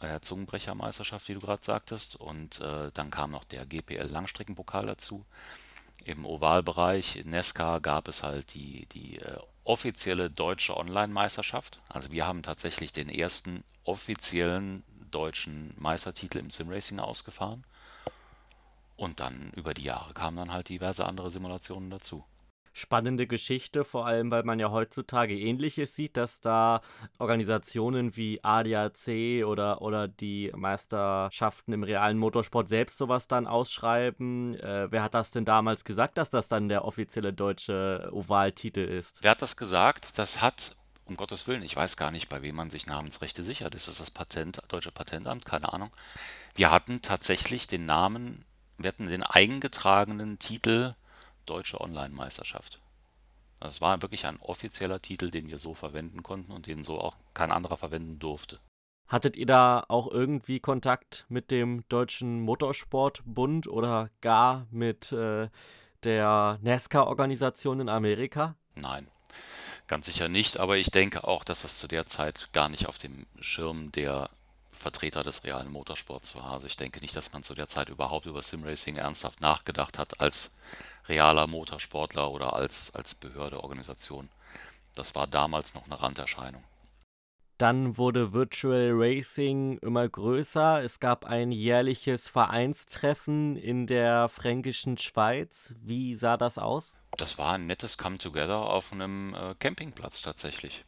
äh, Zungenbrechermeisterschaft, wie du gerade sagtest. Und äh, dann kam noch der GPL Langstreckenpokal dazu. Im Ovalbereich in Nesca gab es halt die, die äh, offizielle deutsche Online-Meisterschaft. Also wir haben tatsächlich den ersten offiziellen deutschen Meistertitel im Simracing ausgefahren. Und dann über die Jahre kamen dann halt diverse andere Simulationen dazu spannende Geschichte, vor allem weil man ja heutzutage ähnliches sieht, dass da Organisationen wie ADAC oder, oder die Meisterschaften im realen Motorsport selbst sowas dann ausschreiben. Äh, wer hat das denn damals gesagt, dass das dann der offizielle deutsche Ovaltitel ist? Wer hat das gesagt? Das hat um Gottes Willen, ich weiß gar nicht, bei wem man sich Namensrechte sichert. Ist das das Patent, Deutsche Patentamt? Keine Ahnung. Wir hatten tatsächlich den Namen, wir hatten den eingetragenen Titel Deutsche Online-Meisterschaft. Das war wirklich ein offizieller Titel, den wir so verwenden konnten und den so auch kein anderer verwenden durfte. Hattet ihr da auch irgendwie Kontakt mit dem Deutschen Motorsportbund oder gar mit äh, der NASCAR-Organisation in Amerika? Nein, ganz sicher nicht, aber ich denke auch, dass das zu der Zeit gar nicht auf dem Schirm der Vertreter des realen Motorsports war. Also ich denke nicht, dass man zu der Zeit überhaupt über Simracing ernsthaft nachgedacht hat als realer Motorsportler oder als, als Behörde, Organisation. Das war damals noch eine Randerscheinung. Dann wurde Virtual Racing immer größer. Es gab ein jährliches Vereinstreffen in der fränkischen Schweiz. Wie sah das aus? Das war ein nettes Come-Together auf einem äh, Campingplatz tatsächlich.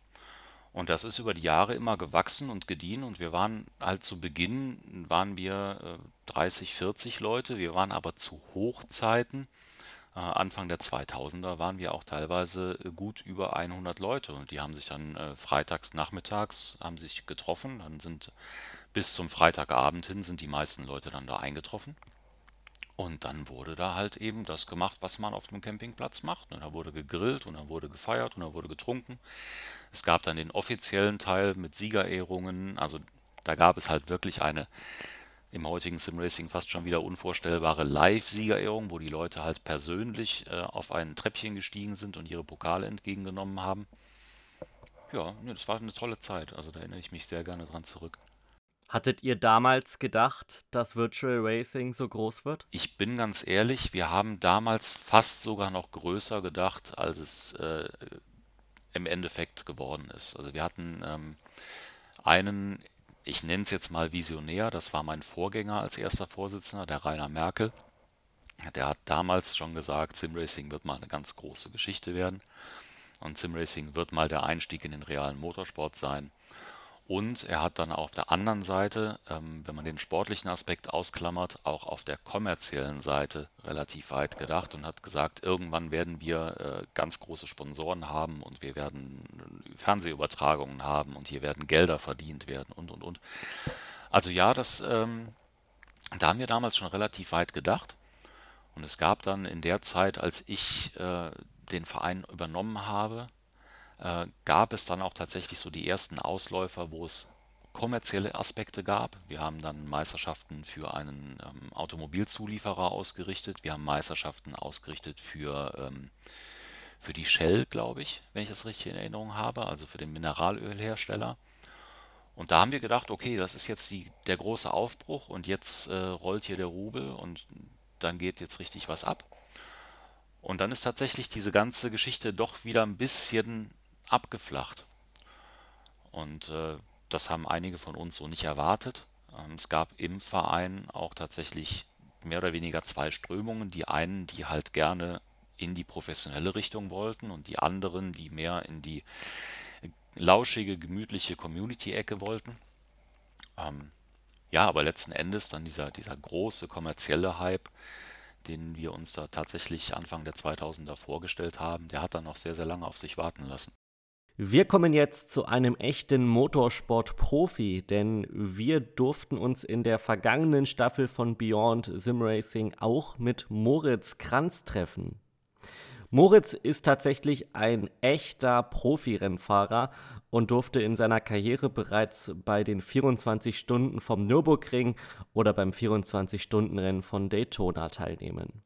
Und das ist über die Jahre immer gewachsen und gediehen und wir waren halt zu Beginn, waren wir äh, 30, 40 Leute, wir waren aber zu Hochzeiten äh, Anfang der 2000er waren wir auch teilweise äh, gut über 100 Leute und die haben sich dann äh, freitags nachmittags haben sich getroffen, dann sind bis zum Freitagabend hin sind die meisten Leute dann da eingetroffen. Und dann wurde da halt eben das gemacht, was man auf einem Campingplatz macht. Und da wurde gegrillt und dann wurde gefeiert und dann wurde getrunken. Es gab dann den offiziellen Teil mit Siegerehrungen. Also da gab es halt wirklich eine im heutigen Simracing fast schon wieder unvorstellbare Live-Siegerehrung, wo die Leute halt persönlich äh, auf ein Treppchen gestiegen sind und ihre Pokale entgegengenommen haben. Ja, nee, das war eine tolle Zeit. Also da erinnere ich mich sehr gerne dran zurück. Hattet ihr damals gedacht, dass Virtual Racing so groß wird? Ich bin ganz ehrlich, wir haben damals fast sogar noch größer gedacht, als es äh, im Endeffekt geworden ist. Also wir hatten ähm, einen ich nenne es jetzt mal Visionär, das war mein Vorgänger als erster Vorsitzender, der Rainer Merkel. Der hat damals schon gesagt, Simracing wird mal eine ganz große Geschichte werden und Simracing wird mal der Einstieg in den realen Motorsport sein. Und er hat dann auf der anderen Seite, ähm, wenn man den sportlichen Aspekt ausklammert, auch auf der kommerziellen Seite relativ weit gedacht und hat gesagt, irgendwann werden wir äh, ganz große Sponsoren haben und wir werden Fernsehübertragungen haben und hier werden Gelder verdient werden und und und. Also ja, das, ähm, da haben wir damals schon relativ weit gedacht. Und es gab dann in der Zeit, als ich äh, den Verein übernommen habe, äh, gab es dann auch tatsächlich so die ersten Ausläufer, wo es kommerzielle Aspekte gab. Wir haben dann Meisterschaften für einen ähm, Automobilzulieferer ausgerichtet. Wir haben Meisterschaften ausgerichtet für, ähm, für die Shell, glaube ich, wenn ich das richtig in Erinnerung habe, also für den Mineralölhersteller. Und da haben wir gedacht, okay, das ist jetzt die, der große Aufbruch und jetzt äh, rollt hier der Rubel und dann geht jetzt richtig was ab. Und dann ist tatsächlich diese ganze Geschichte doch wieder ein bisschen abgeflacht. Und äh, das haben einige von uns so nicht erwartet. Ähm, es gab im Verein auch tatsächlich mehr oder weniger zwei Strömungen. Die einen, die halt gerne in die professionelle Richtung wollten und die anderen, die mehr in die lauschige, gemütliche Community-Ecke wollten. Ähm, ja, aber letzten Endes dann dieser, dieser große kommerzielle Hype, den wir uns da tatsächlich Anfang der 2000er vorgestellt haben, der hat dann noch sehr, sehr lange auf sich warten lassen. Wir kommen jetzt zu einem echten Motorsport-Profi, denn wir durften uns in der vergangenen Staffel von Beyond Sim Racing auch mit Moritz Kranz treffen. Moritz ist tatsächlich ein echter Profi-Rennfahrer und durfte in seiner Karriere bereits bei den 24 Stunden vom Nürburgring oder beim 24-Stunden-Rennen von Daytona teilnehmen.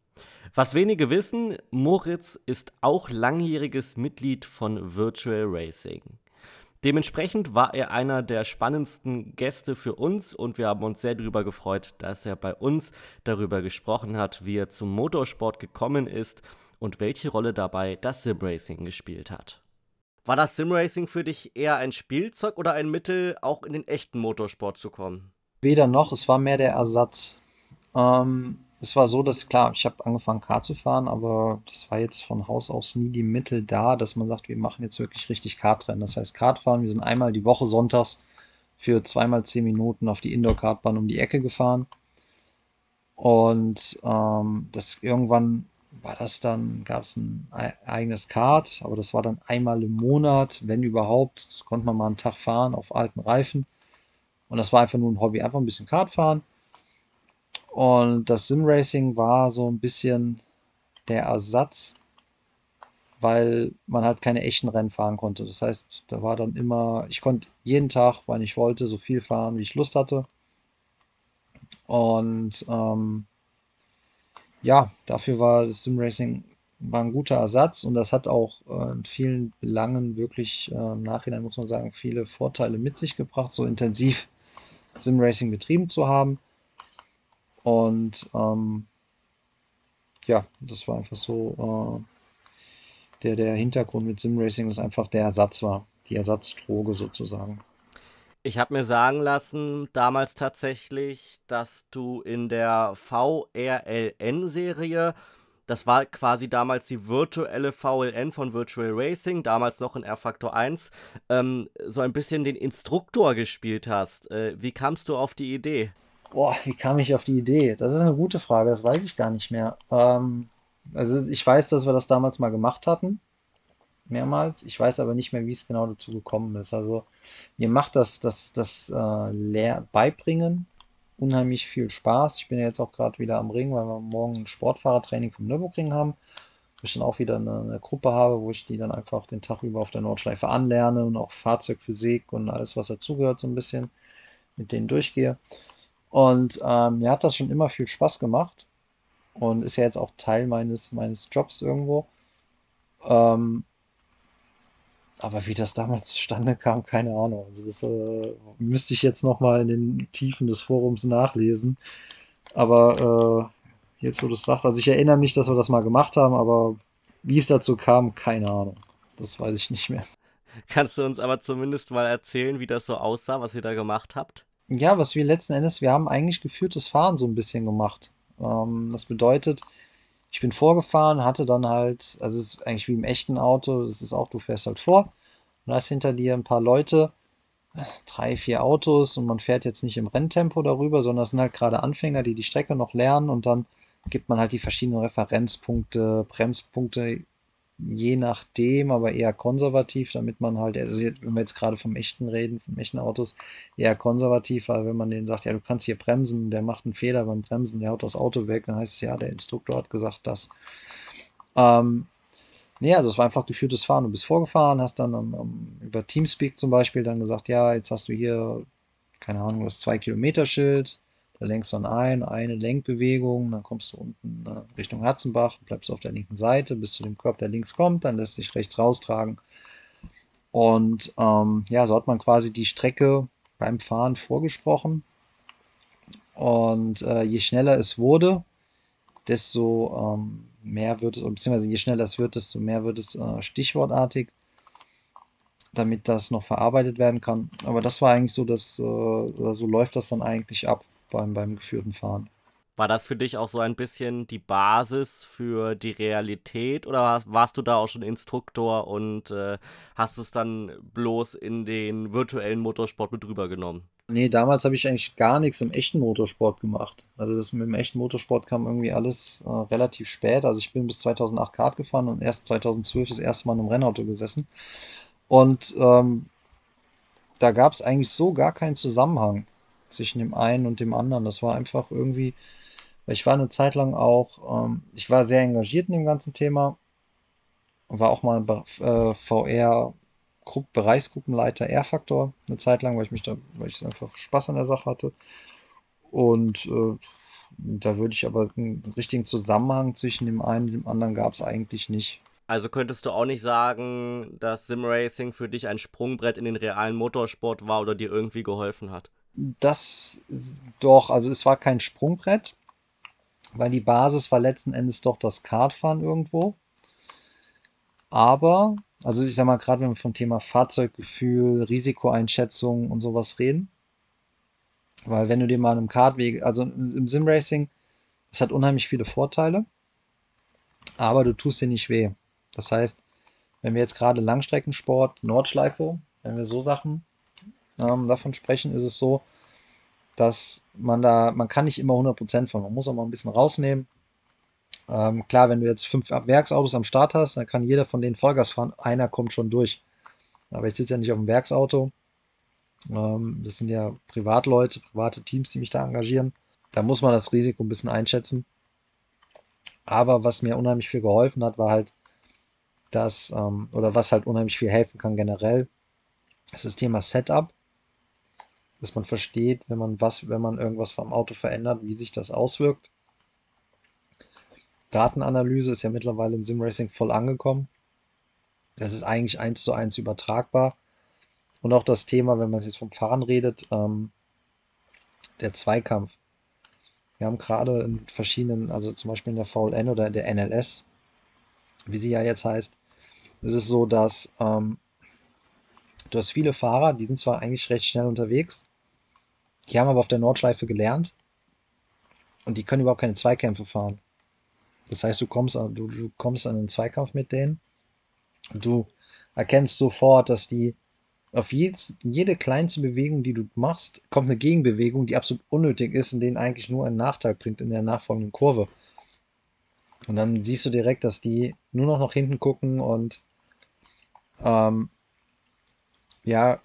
Was wenige wissen, Moritz ist auch langjähriges Mitglied von Virtual Racing. Dementsprechend war er einer der spannendsten Gäste für uns und wir haben uns sehr darüber gefreut, dass er bei uns darüber gesprochen hat, wie er zum Motorsport gekommen ist und welche Rolle dabei das Simracing gespielt hat. War das Simracing für dich eher ein Spielzeug oder ein Mittel, auch in den echten Motorsport zu kommen? Weder noch, es war mehr der Ersatz. Ähm, es war so, dass klar, ich habe angefangen Kart zu fahren, aber das war jetzt von Haus aus nie die Mittel da, dass man sagt, wir machen jetzt wirklich richtig Kartrennen. Das heißt, Kartfahren, wir sind einmal die Woche sonntags für zweimal zehn Minuten auf die Indoor-Kartbahn um die Ecke gefahren. Und ähm, das irgendwann war das dann, gab es ein eigenes Kart, aber das war dann einmal im Monat, wenn überhaupt. Konnte man mal einen Tag fahren auf alten Reifen. Und das war einfach nur ein Hobby, einfach ein bisschen Kart fahren. Und das Simracing war so ein bisschen der Ersatz, weil man halt keine echten Rennen fahren konnte. Das heißt, da war dann immer, ich konnte jeden Tag, wann ich wollte, so viel fahren, wie ich Lust hatte. Und ähm, ja, dafür war das Simracing war ein guter Ersatz und das hat auch äh, in vielen Belangen wirklich äh, im Nachhinein, muss man sagen, viele Vorteile mit sich gebracht, so intensiv Simracing betrieben zu haben. Und ähm, ja, das war einfach so äh, der, der Hintergrund mit Simracing, dass einfach der Ersatz war, die Ersatzdroge sozusagen. Ich habe mir sagen lassen, damals tatsächlich, dass du in der VRLN-Serie, das war quasi damals die virtuelle VLN von Virtual Racing, damals noch in R-Factor 1, ähm, so ein bisschen den Instruktor gespielt hast. Äh, wie kamst du auf die Idee? Boah, wie kam ich auf die Idee? Das ist eine gute Frage, das weiß ich gar nicht mehr. Ähm, also ich weiß, dass wir das damals mal gemacht hatten mehrmals. Ich weiß aber nicht mehr, wie es genau dazu gekommen ist. Also mir macht das, das, das äh, Lehr Beibringen unheimlich viel Spaß. Ich bin ja jetzt auch gerade wieder am Ring, weil wir morgen ein Sportfahrertraining vom Nürburgring haben. Wo ich dann auch wieder eine, eine, Gruppe habe, wo ich die dann einfach den Tag über auf der Nordschleife anlerne und auch Fahrzeugphysik und alles, was dazugehört, so ein bisschen mit denen durchgehe. Und ähm, mir hat das schon immer viel Spaß gemacht und ist ja jetzt auch Teil meines, meines Jobs irgendwo. Ähm, aber wie das damals zustande kam, keine Ahnung. Also das äh, müsste ich jetzt nochmal in den Tiefen des Forums nachlesen. Aber äh, jetzt, wo du es sagst, also ich erinnere mich, dass wir das mal gemacht haben, aber wie es dazu kam, keine Ahnung. Das weiß ich nicht mehr. Kannst du uns aber zumindest mal erzählen, wie das so aussah, was ihr da gemacht habt? Ja, was wir letzten Endes, wir haben eigentlich geführtes Fahren so ein bisschen gemacht. Ähm, das bedeutet, ich bin vorgefahren, hatte dann halt, also es ist eigentlich wie im echten Auto, das ist auch, du fährst halt vor und hast hinter dir ein paar Leute, drei, vier Autos und man fährt jetzt nicht im Renntempo darüber, sondern es sind halt gerade Anfänger, die die Strecke noch lernen und dann gibt man halt die verschiedenen Referenzpunkte, Bremspunkte je nachdem, aber eher konservativ, damit man halt, also wenn wir jetzt gerade vom echten reden, vom echten Autos, eher konservativ, weil wenn man denen sagt, ja, du kannst hier bremsen, der macht einen Fehler beim Bremsen, der haut das Auto weg, dann heißt es ja, der Instruktor hat gesagt das. Ähm, nee, also es war einfach geführtes Fahren. Du bist vorgefahren, hast dann um, um, über Teamspeak zum Beispiel dann gesagt, ja, jetzt hast du hier, keine Ahnung, das 2-Kilometer-Schild, da lenkst du dann ein, eine Lenkbewegung, dann kommst du unten äh, Richtung Hatzenbach, bleibst auf der linken Seite bis zu dem Körper, der links kommt, dann lässt sich rechts raustragen. Und ähm, ja, so hat man quasi die Strecke beim Fahren vorgesprochen. Und äh, je schneller es wurde, desto ähm, mehr wird es, beziehungsweise je schneller es wird, desto mehr wird es äh, stichwortartig. damit das noch verarbeitet werden kann. Aber das war eigentlich so, dass, äh, so läuft das dann eigentlich ab beim, beim geführten Fahren. War das für dich auch so ein bisschen die Basis für die Realität oder warst du da auch schon Instruktor und äh, hast es dann bloß in den virtuellen Motorsport mit rübergenommen? Nee, damals habe ich eigentlich gar nichts im echten Motorsport gemacht. Also das mit dem echten Motorsport kam irgendwie alles äh, relativ spät. Also ich bin bis 2008 Kart gefahren und erst 2012 das erste Mal in einem Rennauto gesessen. Und ähm, da gab es eigentlich so gar keinen Zusammenhang zwischen dem einen und dem anderen. Das war einfach irgendwie, ich war eine Zeit lang auch, ähm, ich war sehr engagiert in dem ganzen Thema, war auch mal äh, VR Bereichsgruppenleiter R-Faktor eine Zeit lang, weil ich mich da, weil ich einfach Spaß an der Sache hatte. Und äh, da würde ich aber einen richtigen Zusammenhang zwischen dem einen und dem anderen gab es eigentlich nicht. Also könntest du auch nicht sagen, dass Simracing für dich ein Sprungbrett in den realen Motorsport war oder dir irgendwie geholfen hat? Das doch, also es war kein Sprungbrett, weil die Basis war letzten Endes doch das Kartfahren irgendwo. Aber, also ich sag mal, gerade wenn wir vom Thema Fahrzeuggefühl, Risikoeinschätzung und sowas reden, weil wenn du dir mal im Kartweg, also im Simracing, das hat unheimlich viele Vorteile, aber du tust dir nicht weh. Das heißt, wenn wir jetzt gerade Langstreckensport, Nordschleife, wenn wir so Sachen ähm, davon sprechen, ist es so, dass man da, man kann nicht immer 100% von, man muss auch mal ein bisschen rausnehmen. Ähm, klar, wenn du jetzt fünf Werksautos am Start hast, dann kann jeder von denen Vollgas fahren, einer kommt schon durch. Aber ich sitze ja nicht auf dem Werksauto. Ähm, das sind ja Privatleute, private Teams, die mich da engagieren. Da muss man das Risiko ein bisschen einschätzen. Aber was mir unheimlich viel geholfen hat, war halt, dass, ähm, oder was halt unheimlich viel helfen kann generell, ist das Thema Setup. Dass man versteht, wenn man was, wenn man irgendwas vom Auto verändert, wie sich das auswirkt. Datenanalyse ist ja mittlerweile im Simracing voll angekommen. Das ist eigentlich eins zu eins übertragbar. Und auch das Thema, wenn man jetzt vom Fahren redet, ähm, der Zweikampf. Wir haben gerade in verschiedenen, also zum Beispiel in der VLN oder in der NLS, wie sie ja jetzt heißt, ist es so, dass ähm, du hast viele Fahrer, die sind zwar eigentlich recht schnell unterwegs, die haben aber auf der Nordschleife gelernt und die können überhaupt keine Zweikämpfe fahren. Das heißt, du kommst, du, du kommst an einen Zweikampf mit denen und du erkennst sofort, dass die auf jedes, jede kleinste Bewegung, die du machst, kommt eine Gegenbewegung, die absolut unnötig ist und denen eigentlich nur einen Nachteil bringt in der nachfolgenden Kurve. Und dann siehst du direkt, dass die nur noch nach hinten gucken und ähm, ja,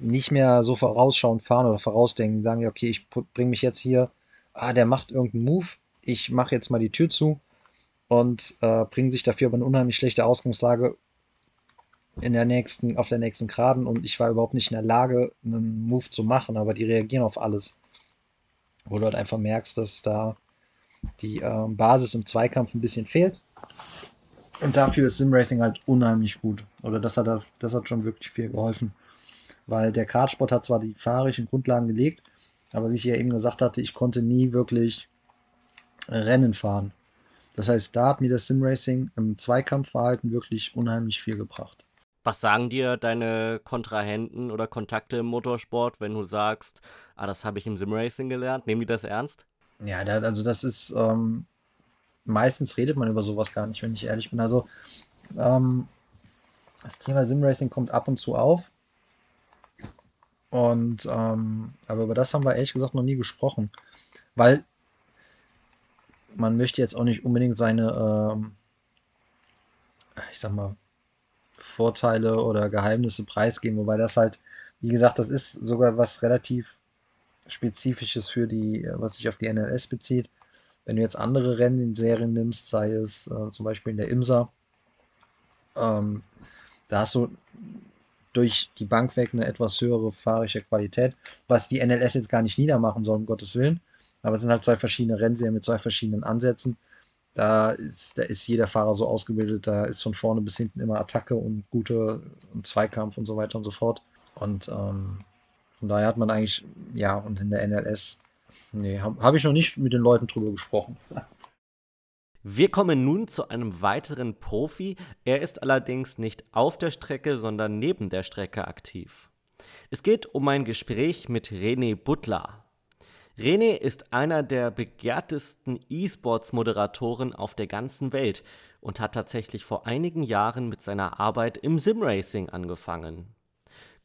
nicht mehr so vorausschauend fahren oder vorausdenken. Die sagen ja, okay, ich bringe mich jetzt hier, ah, der macht irgendeinen Move, ich mache jetzt mal die Tür zu und äh, bringen sich dafür aber eine unheimlich schlechte Ausgangslage in der nächsten, auf der nächsten Geraden und ich war überhaupt nicht in der Lage, einen Move zu machen, aber die reagieren auf alles. Wo du halt einfach merkst, dass da die äh, Basis im Zweikampf ein bisschen fehlt. Und dafür ist Simracing halt unheimlich gut. Oder das hat, das hat schon wirklich viel geholfen. Weil der Kartsport hat zwar die fahrischen Grundlagen gelegt, aber wie ich ja eben gesagt hatte, ich konnte nie wirklich Rennen fahren. Das heißt, da hat mir das Simracing im Zweikampfverhalten wirklich unheimlich viel gebracht. Was sagen dir deine Kontrahenten oder Kontakte im Motorsport, wenn du sagst, ah, das habe ich im Simracing gelernt? Nehmen die das ernst? Ja, also das ist, ähm, meistens redet man über sowas gar nicht, wenn ich ehrlich bin. Also, ähm, das Thema Simracing kommt ab und zu auf. Und, ähm, aber über das haben wir ehrlich gesagt noch nie gesprochen. Weil man möchte jetzt auch nicht unbedingt seine, ähm, ich sag mal, Vorteile oder Geheimnisse preisgeben, wobei das halt, wie gesagt, das ist sogar was relativ Spezifisches für die, was sich auf die NLS bezieht. Wenn du jetzt andere Rennen in Serien nimmst, sei es äh, zum Beispiel in der IMSA, ähm, da hast du durch die Bank weg eine etwas höhere fahrische Qualität, was die NLS jetzt gar nicht niedermachen soll, um Gottes Willen. Aber es sind halt zwei verschiedene Rennserien mit zwei verschiedenen Ansätzen. Da ist, da ist jeder Fahrer so ausgebildet, da ist von vorne bis hinten immer Attacke und gute und Zweikampf und so weiter und so fort. Und ähm, von daher hat man eigentlich, ja, und in der NLS, nee, habe hab ich noch nicht mit den Leuten drüber gesprochen. Wir kommen nun zu einem weiteren Profi. Er ist allerdings nicht auf der Strecke, sondern neben der Strecke aktiv. Es geht um ein Gespräch mit René Butler. René ist einer der begehrtesten E-Sports-Moderatoren auf der ganzen Welt und hat tatsächlich vor einigen Jahren mit seiner Arbeit im Simracing angefangen.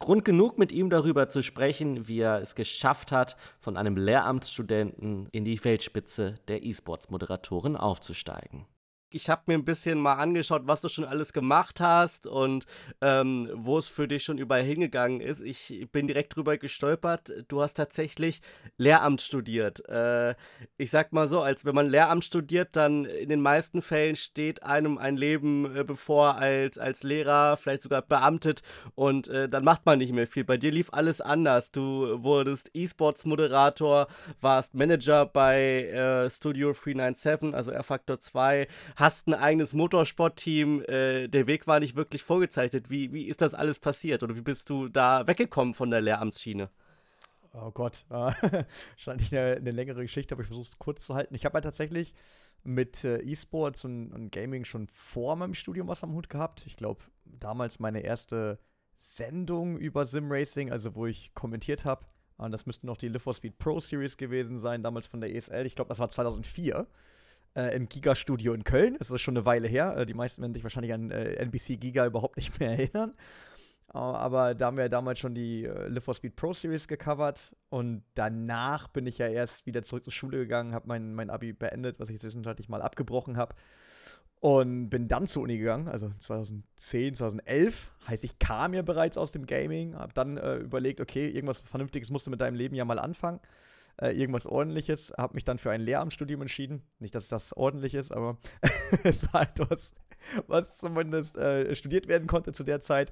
Grund genug, mit ihm darüber zu sprechen, wie er es geschafft hat, von einem Lehramtsstudenten in die Weltspitze der E-Sports-Moderatoren aufzusteigen ich habe mir ein bisschen mal angeschaut, was du schon alles gemacht hast und ähm, wo es für dich schon überall hingegangen ist. Ich bin direkt drüber gestolpert. Du hast tatsächlich Lehramt studiert. Äh, ich sag mal so, als wenn man Lehramt studiert, dann in den meisten Fällen steht einem ein Leben äh, bevor als, als Lehrer, vielleicht sogar beamtet und äh, dann macht man nicht mehr viel. Bei dir lief alles anders. Du wurdest E-Sports-Moderator, warst Manager bei äh, Studio 397, also R-Factor 2 hast ein eigenes Motorsportteam, äh, der Weg war nicht wirklich vorgezeichnet. Wie, wie ist das alles passiert oder wie bist du da weggekommen von der Lehramtsschiene? Oh Gott, wahrscheinlich eine, eine, längere Geschichte, aber ich versuche es kurz zu halten. Ich habe halt tatsächlich mit äh, E-Sports und, und, Gaming schon vor meinem Studium was am Hut gehabt. Ich glaube, damals meine erste Sendung über Sim-Racing, also wo ich kommentiert habe. Und das müsste noch die Live for Speed Pro Series gewesen sein, damals von der ESL. Ich glaube, das war 2004 äh, im Giga-Studio in Köln. Das ist schon eine Weile her. Äh, die meisten werden sich wahrscheinlich an äh, NBC Giga überhaupt nicht mehr erinnern. Uh, aber da haben wir ja damals schon die äh, Live for Speed Pro Series gecovert. Und danach bin ich ja erst wieder zurück zur Schule gegangen, habe mein, mein Abi beendet, was ich zwischenzeitlich mal abgebrochen habe. Und bin dann zur Uni gegangen, also 2010, 2011. Heißt, ich kam ja bereits aus dem Gaming, habe dann äh, überlegt, okay, irgendwas Vernünftiges musst du mit deinem Leben ja mal anfangen äh, irgendwas ordentliches, habe mich dann für ein Lehramtsstudium entschieden. Nicht, dass das ordentlich ist, aber es war etwas, was zumindest äh, studiert werden konnte zu der Zeit.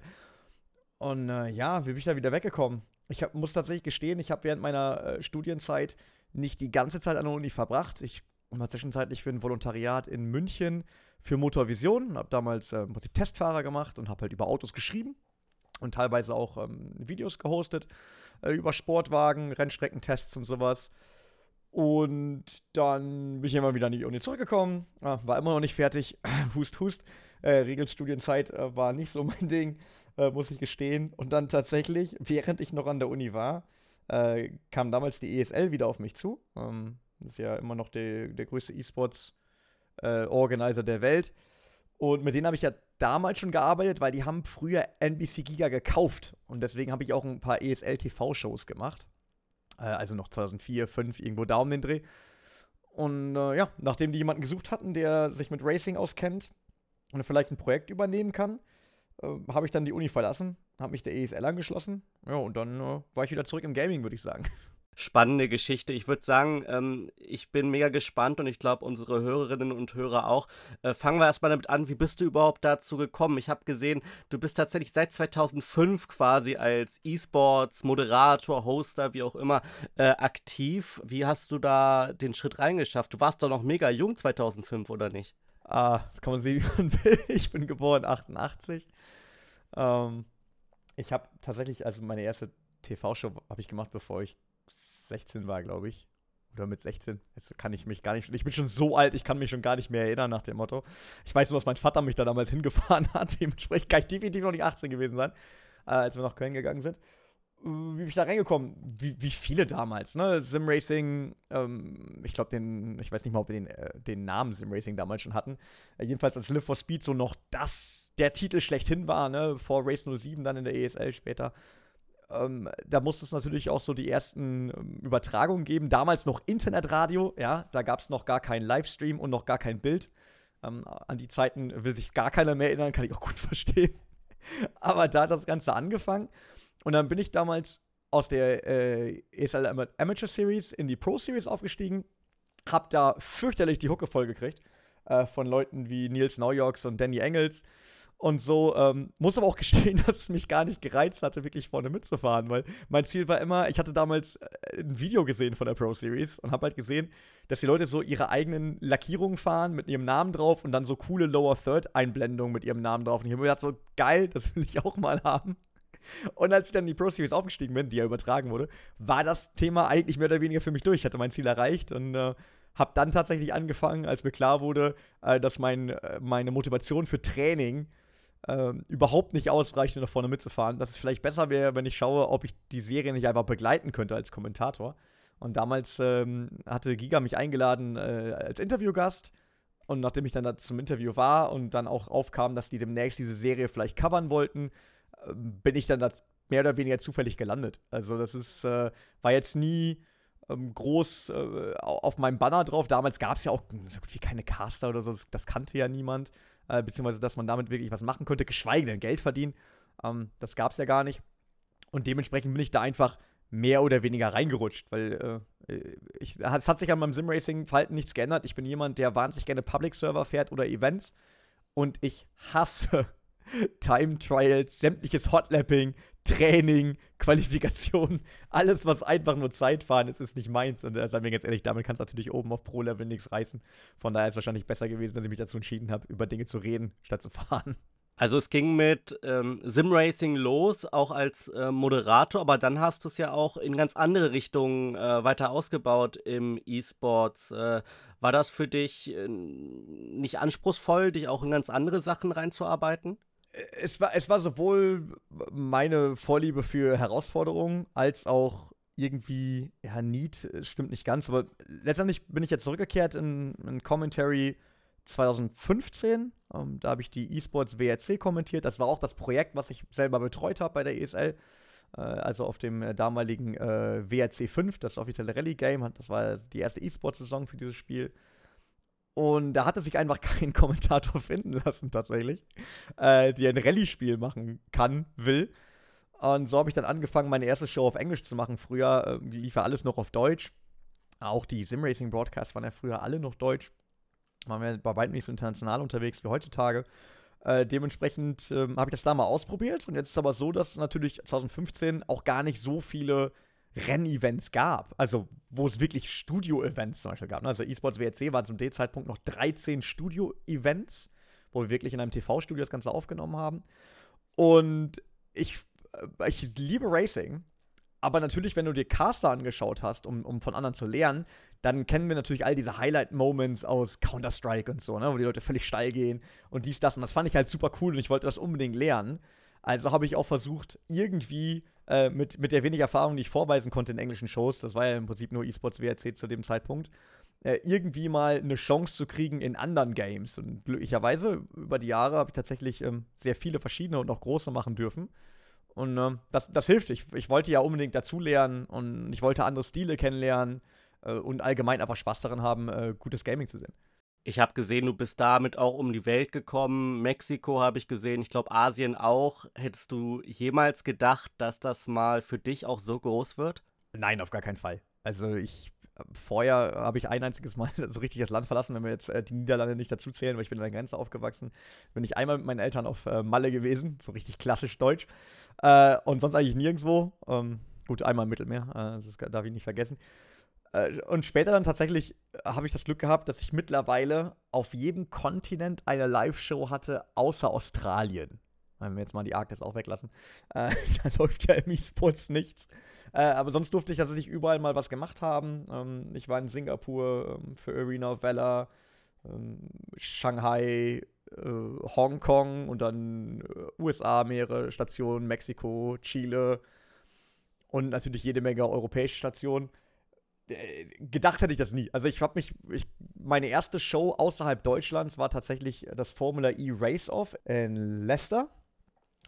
Und äh, ja, wie bin ich da wieder weggekommen? Ich hab, muss tatsächlich gestehen, ich habe während meiner äh, Studienzeit nicht die ganze Zeit an der Uni verbracht. Ich war zwischenzeitlich für ein Volontariat in München für Motorvision, habe damals äh, im Prinzip Testfahrer gemacht und habe halt über Autos geschrieben und teilweise auch ähm, Videos gehostet äh, über Sportwagen, Rennstreckentests und sowas. Und dann bin ich immer wieder an die Uni zurückgekommen, ah, war immer noch nicht fertig, hust, hust. Äh, Regelstudienzeit äh, war nicht so mein Ding, äh, muss ich gestehen. Und dann tatsächlich, während ich noch an der Uni war, äh, kam damals die ESL wieder auf mich zu. Ähm, das ist ja immer noch der, der größte E-Sports-Organizer äh, der Welt. Und mit denen habe ich ja damals schon gearbeitet, weil die haben früher NBC Giga gekauft. Und deswegen habe ich auch ein paar ESL-TV-Shows gemacht. Äh, also noch 2004, 2005, irgendwo da um den Dreh. Und äh, ja, nachdem die jemanden gesucht hatten, der sich mit Racing auskennt und vielleicht ein Projekt übernehmen kann, äh, habe ich dann die Uni verlassen, habe mich der ESL angeschlossen. Ja, und dann äh, war ich wieder zurück im Gaming, würde ich sagen spannende Geschichte. Ich würde sagen, ähm, ich bin mega gespannt und ich glaube, unsere Hörerinnen und Hörer auch. Äh, fangen wir erstmal damit an, wie bist du überhaupt dazu gekommen? Ich habe gesehen, du bist tatsächlich seit 2005 quasi als E-Sports, Moderator, Hoster, wie auch immer, äh, aktiv. Wie hast du da den Schritt reingeschafft? Du warst doch noch mega jung 2005, oder nicht? Ah, das kann man sehen, wie man will. Ich bin geboren 88. Ähm, ich habe tatsächlich, also meine erste TV-Show habe ich gemacht, bevor ich 16 war, glaube ich. Oder mit 16. Jetzt kann ich mich gar nicht. Ich bin schon so alt, ich kann mich schon gar nicht mehr erinnern nach dem Motto. Ich weiß nur, dass mein Vater mich da damals hingefahren hat. Dementsprechend kann ich definitiv noch nicht 18 gewesen sein, äh, als wir nach Köln gegangen sind. Äh, wie bin ich da reingekommen? Wie, wie viele damals, ne? Simracing, ähm, ich glaube, den, ich weiß nicht mal, ob wir den, äh, den Namen Simracing damals schon hatten. Äh, jedenfalls als Live for Speed so noch das, der Titel schlechthin war, ne? Vor Race 07 dann in der ESL später ähm, da musste es natürlich auch so die ersten ähm, Übertragungen geben. Damals noch Internetradio, ja, da gab es noch gar keinen Livestream und noch gar kein Bild. Ähm, an die Zeiten will sich gar keiner mehr erinnern, kann ich auch gut verstehen. Aber da hat das Ganze angefangen. Und dann bin ich damals aus der äh, ESL Amateur Series in die Pro Series aufgestiegen, hab da fürchterlich die Hucke voll gekriegt äh, von Leuten wie Nils Neuyorks und Danny Engels und so, ähm, muss aber auch gestehen, dass es mich gar nicht gereizt hatte, wirklich vorne mitzufahren, weil mein Ziel war immer, ich hatte damals äh, ein Video gesehen von der Pro Series und habe halt gesehen, dass die Leute so ihre eigenen Lackierungen fahren mit ihrem Namen drauf und dann so coole Lower Third Einblendungen mit ihrem Namen drauf. Und ich habe mir gedacht, so geil, das will ich auch mal haben. Und als ich dann in die Pro Series aufgestiegen bin, die ja übertragen wurde, war das Thema eigentlich mehr oder weniger für mich durch. Ich hatte mein Ziel erreicht und äh, habe dann tatsächlich angefangen, als mir klar wurde, äh, dass mein, äh, meine Motivation für Training äh, überhaupt nicht ausreicht, um nach vorne mitzufahren. Dass es vielleicht besser wäre, wenn ich schaue, ob ich die Serie nicht einfach begleiten könnte als Kommentator. Und damals ähm, hatte Giga mich eingeladen äh, als Interviewgast. Und nachdem ich dann da zum Interview war und dann auch aufkam, dass die demnächst diese Serie vielleicht covern wollten, äh, bin ich dann da mehr oder weniger zufällig gelandet. Also das ist, äh, war jetzt nie ähm, groß äh, auf meinem Banner drauf. Damals gab es ja auch so gut wie keine Caster oder so, das, das kannte ja niemand. Äh, beziehungsweise, dass man damit wirklich was machen könnte, geschweige denn Geld verdienen. Ähm, das gab es ja gar nicht. Und dementsprechend bin ich da einfach mehr oder weniger reingerutscht, weil äh, ich, es hat sich an meinem Sim-Racing-Verhalten nichts geändert. Ich bin jemand, der wahnsinnig gerne Public-Server fährt oder Events und ich hasse Time Trials, sämtliches Hotlapping, Training, Qualifikation, alles, was einfach nur Zeit fahren ist, ist nicht meins. Und äh, seien wir ganz ehrlich, damit kannst du natürlich oben auf Pro-Level nichts reißen. Von daher ist es wahrscheinlich besser gewesen, dass ich mich dazu entschieden habe, über Dinge zu reden, statt zu fahren. Also es ging mit ähm, Simracing los, auch als äh, Moderator, aber dann hast du es ja auch in ganz andere Richtungen äh, weiter ausgebaut im E-Sports. Äh, war das für dich äh, nicht anspruchsvoll, dich auch in ganz andere Sachen reinzuarbeiten? Es war, es war sowohl meine Vorliebe für Herausforderungen als auch irgendwie, ja, Need, stimmt nicht ganz, aber letztendlich bin ich jetzt zurückgekehrt in, in Commentary 2015. Ähm, da habe ich die eSports WRC kommentiert. Das war auch das Projekt, was ich selber betreut habe bei der ESL. Äh, also auf dem äh, damaligen äh, WRC 5, das offizielle Rallye-Game. Das war die erste eSports-Saison für dieses Spiel. Und da hatte sich einfach kein Kommentator finden lassen, tatsächlich, äh, der ein Rallye-Spiel machen kann, will. Und so habe ich dann angefangen, meine erste Show auf Englisch zu machen. Früher äh, lief ja alles noch auf Deutsch. Auch die Simracing-Broadcasts waren ja früher alle noch Deutsch. Waren wir bei weitem nicht so international unterwegs wie heutzutage. Äh, dementsprechend ähm, habe ich das da mal ausprobiert. Und jetzt ist es aber so, dass natürlich 2015 auch gar nicht so viele Rennevents gab. Also, wo es wirklich Studio-Events zum Beispiel gab. Ne? Also, eSports WRC waren zum D-Zeitpunkt noch 13 Studio-Events, wo wir wirklich in einem TV-Studio das Ganze aufgenommen haben. Und ich, äh, ich liebe Racing. Aber natürlich, wenn du dir Caster angeschaut hast, um, um von anderen zu lernen, dann kennen wir natürlich all diese Highlight-Moments aus Counter-Strike und so, ne, wo die Leute völlig steil gehen und dies, das. Und das fand ich halt super cool und ich wollte das unbedingt lernen. Also habe ich auch versucht, irgendwie äh, mit, mit der wenig Erfahrung, die ich vorweisen konnte in englischen Shows, das war ja im Prinzip nur eSports WRC zu dem Zeitpunkt, äh, irgendwie mal eine Chance zu kriegen in anderen Games. Und glücklicherweise über die Jahre habe ich tatsächlich ähm, sehr viele verschiedene und auch große machen dürfen. Und äh, das, das hilft. Ich, ich wollte ja unbedingt dazulernen und ich wollte andere Stile kennenlernen äh, und allgemein einfach Spaß daran haben, äh, gutes Gaming zu sehen. Ich habe gesehen, du bist damit auch um die Welt gekommen. Mexiko habe ich gesehen, ich glaube Asien auch. Hättest du jemals gedacht, dass das mal für dich auch so groß wird? Nein, auf gar keinen Fall. Also ich vorher habe ich ein einziges Mal so richtig das Land verlassen, wenn wir jetzt äh, die Niederlande nicht dazu zählen, weil ich bin an der Grenze aufgewachsen. Bin ich einmal mit meinen Eltern auf äh, Malle gewesen, so richtig klassisch deutsch. Äh, und sonst eigentlich nirgendwo. Ähm, gut, einmal im Mittelmeer, das darf ich nicht vergessen. Äh, und später dann tatsächlich äh, habe ich das Glück gehabt, dass ich mittlerweile auf jedem Kontinent eine Live-Show hatte, außer Australien. Wenn wir jetzt mal die Arktis auch weglassen. Äh, da läuft ja im E-Sports nichts. Äh, aber sonst durfte ich tatsächlich überall mal was gemacht haben. Ähm, ich war in Singapur ähm, für Arena of Valor, ähm, Shanghai, äh, Hongkong und dann äh, USA mehrere Stationen, Mexiko, Chile und natürlich jede Menge europäische Stationen. Äh, gedacht hätte ich das nie. Also ich habe mich, ich, meine erste Show außerhalb Deutschlands war tatsächlich das Formula E Race Off in Leicester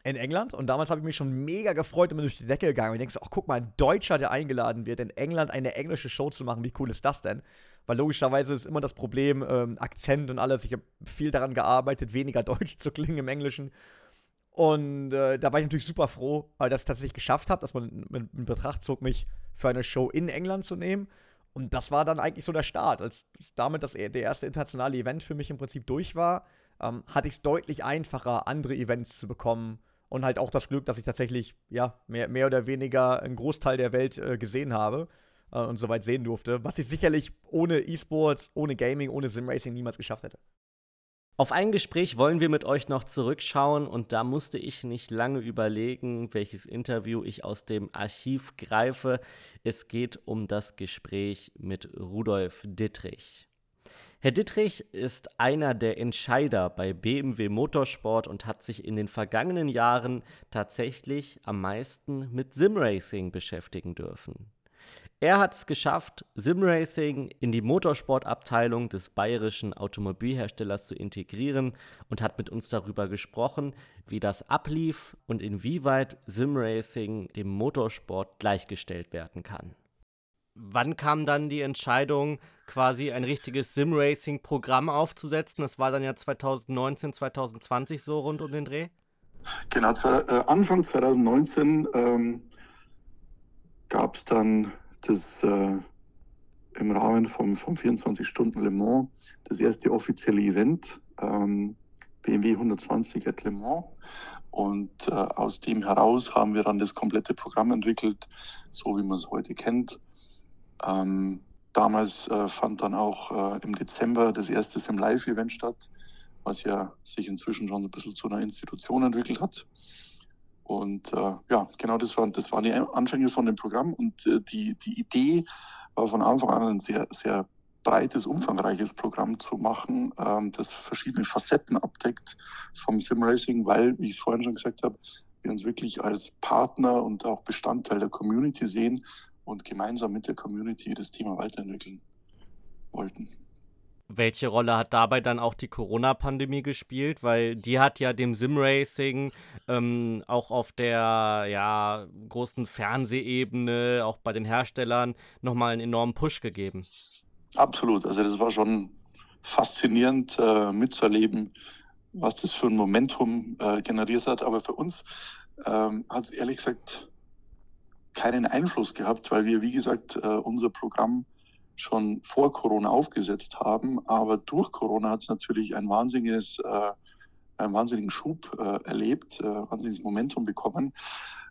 in England und damals habe ich mich schon mega gefreut und bin durch die Decke gegangen und ich denke so, ach guck mal, ein Deutscher, der eingeladen wird, in England eine englische Show zu machen, wie cool ist das denn? Weil logischerweise ist immer das Problem, ähm, Akzent und alles, ich habe viel daran gearbeitet, weniger Deutsch zu klingen im Englischen und äh, da war ich natürlich super froh, weil das tatsächlich geschafft habe, dass man in Betracht zog, mich für eine Show in England zu nehmen. Und das war dann eigentlich so der Start. Als damit das der erste internationale Event für mich im Prinzip durch war, ähm, hatte ich es deutlich einfacher, andere Events zu bekommen. Und halt auch das Glück, dass ich tatsächlich, ja, mehr, mehr oder weniger einen Großteil der Welt äh, gesehen habe äh, und soweit sehen durfte. Was ich sicherlich ohne E-Sports, ohne Gaming, ohne Simracing niemals geschafft hätte. Auf ein Gespräch wollen wir mit euch noch zurückschauen und da musste ich nicht lange überlegen, welches Interview ich aus dem Archiv greife. Es geht um das Gespräch mit Rudolf Dittrich. Herr Dittrich ist einer der Entscheider bei BMW Motorsport und hat sich in den vergangenen Jahren tatsächlich am meisten mit Simracing beschäftigen dürfen. Er hat es geschafft, Simracing in die Motorsportabteilung des bayerischen Automobilherstellers zu integrieren und hat mit uns darüber gesprochen, wie das ablief und inwieweit Simracing dem Motorsport gleichgestellt werden kann. Wann kam dann die Entscheidung, quasi ein richtiges Simracing-Programm aufzusetzen? Das war dann ja 2019, 2020 so rund um den Dreh? Genau, äh, Anfang 2019 ähm, gab es dann das äh, im Rahmen vom, vom 24 Stunden Le Mans das erste offizielle Event, ähm, BMW 120 at Le Mans. Und äh, aus dem heraus haben wir dann das komplette Programm entwickelt, so wie man es heute kennt. Ähm, damals äh, fand dann auch äh, im Dezember das erste Sim Live Event statt, was ja sich inzwischen schon so ein bisschen zu einer Institution entwickelt hat. Und äh, ja, genau das waren, das waren die Anfänge von dem Programm. Und äh, die, die Idee war von Anfang an ein sehr, sehr breites, umfangreiches Programm zu machen, ähm, das verschiedene Facetten abdeckt vom Simracing, weil, wie ich es vorhin schon gesagt habe, wir uns wirklich als Partner und auch Bestandteil der Community sehen und gemeinsam mit der Community das Thema weiterentwickeln wollten. Welche Rolle hat dabei dann auch die Corona-Pandemie gespielt? Weil die hat ja dem Simracing ähm, auch auf der ja, großen Fernsehebene, auch bei den Herstellern, nochmal einen enormen Push gegeben. Absolut. Also das war schon faszinierend äh, mitzuerleben, was das für ein Momentum äh, generiert hat. Aber für uns ähm, hat es ehrlich gesagt keinen Einfluss gehabt, weil wir, wie gesagt, äh, unser Programm schon vor Corona aufgesetzt haben. Aber durch Corona hat es natürlich ein wahnsinniges, äh, einen wahnsinnigen Schub äh, erlebt, äh, wahnsinniges Momentum bekommen.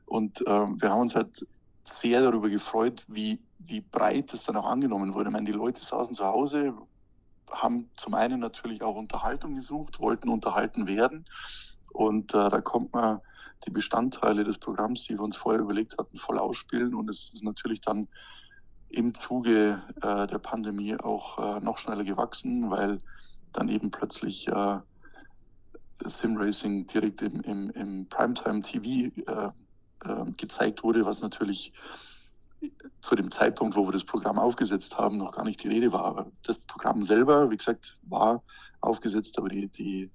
Und äh, wir haben uns halt sehr darüber gefreut, wie, wie breit es dann auch angenommen wurde. Ich meine, die Leute saßen zu Hause, haben zum einen natürlich auch Unterhaltung gesucht, wollten unterhalten werden. Und äh, da kommt man die Bestandteile des Programms, die wir uns vorher überlegt hatten, voll ausspielen. Und es ist natürlich dann im Zuge äh, der Pandemie auch äh, noch schneller gewachsen, weil dann eben plötzlich äh, Simracing direkt im, im, im Primetime TV äh, äh, gezeigt wurde, was natürlich zu dem Zeitpunkt, wo wir das Programm aufgesetzt haben, noch gar nicht die Rede war. Aber das Programm selber, wie gesagt, war aufgesetzt, aber die, die,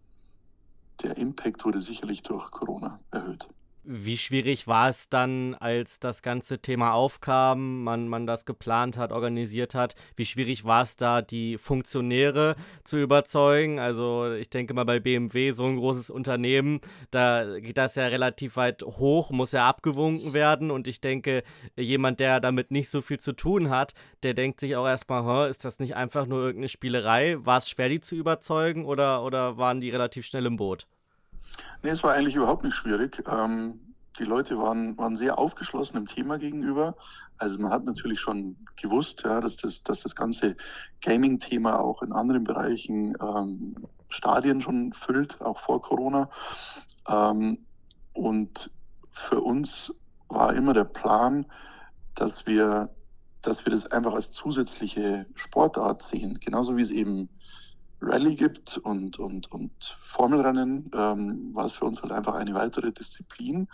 der Impact wurde sicherlich durch Corona erhöht. Wie schwierig war es dann, als das ganze Thema aufkam, man, man das geplant hat, organisiert hat? Wie schwierig war es da, die Funktionäre zu überzeugen? Also ich denke mal bei BMW, so ein großes Unternehmen, da geht das ja relativ weit hoch, muss ja abgewunken werden. Und ich denke, jemand, der damit nicht so viel zu tun hat, der denkt sich auch erstmal, ist das nicht einfach nur irgendeine Spielerei? War es schwer, die zu überzeugen oder, oder waren die relativ schnell im Boot? Nee, es war eigentlich überhaupt nicht schwierig. Ähm, die Leute waren, waren sehr aufgeschlossen dem Thema gegenüber. Also man hat natürlich schon gewusst, ja, dass, das, dass das ganze Gaming-Thema auch in anderen Bereichen ähm, Stadien schon füllt, auch vor Corona. Ähm, und für uns war immer der Plan, dass wir, dass wir das einfach als zusätzliche Sportart sehen. Genauso wie es eben Rallye gibt und, und, und Formelrennen, ähm, war es für uns halt einfach eine weitere Disziplin.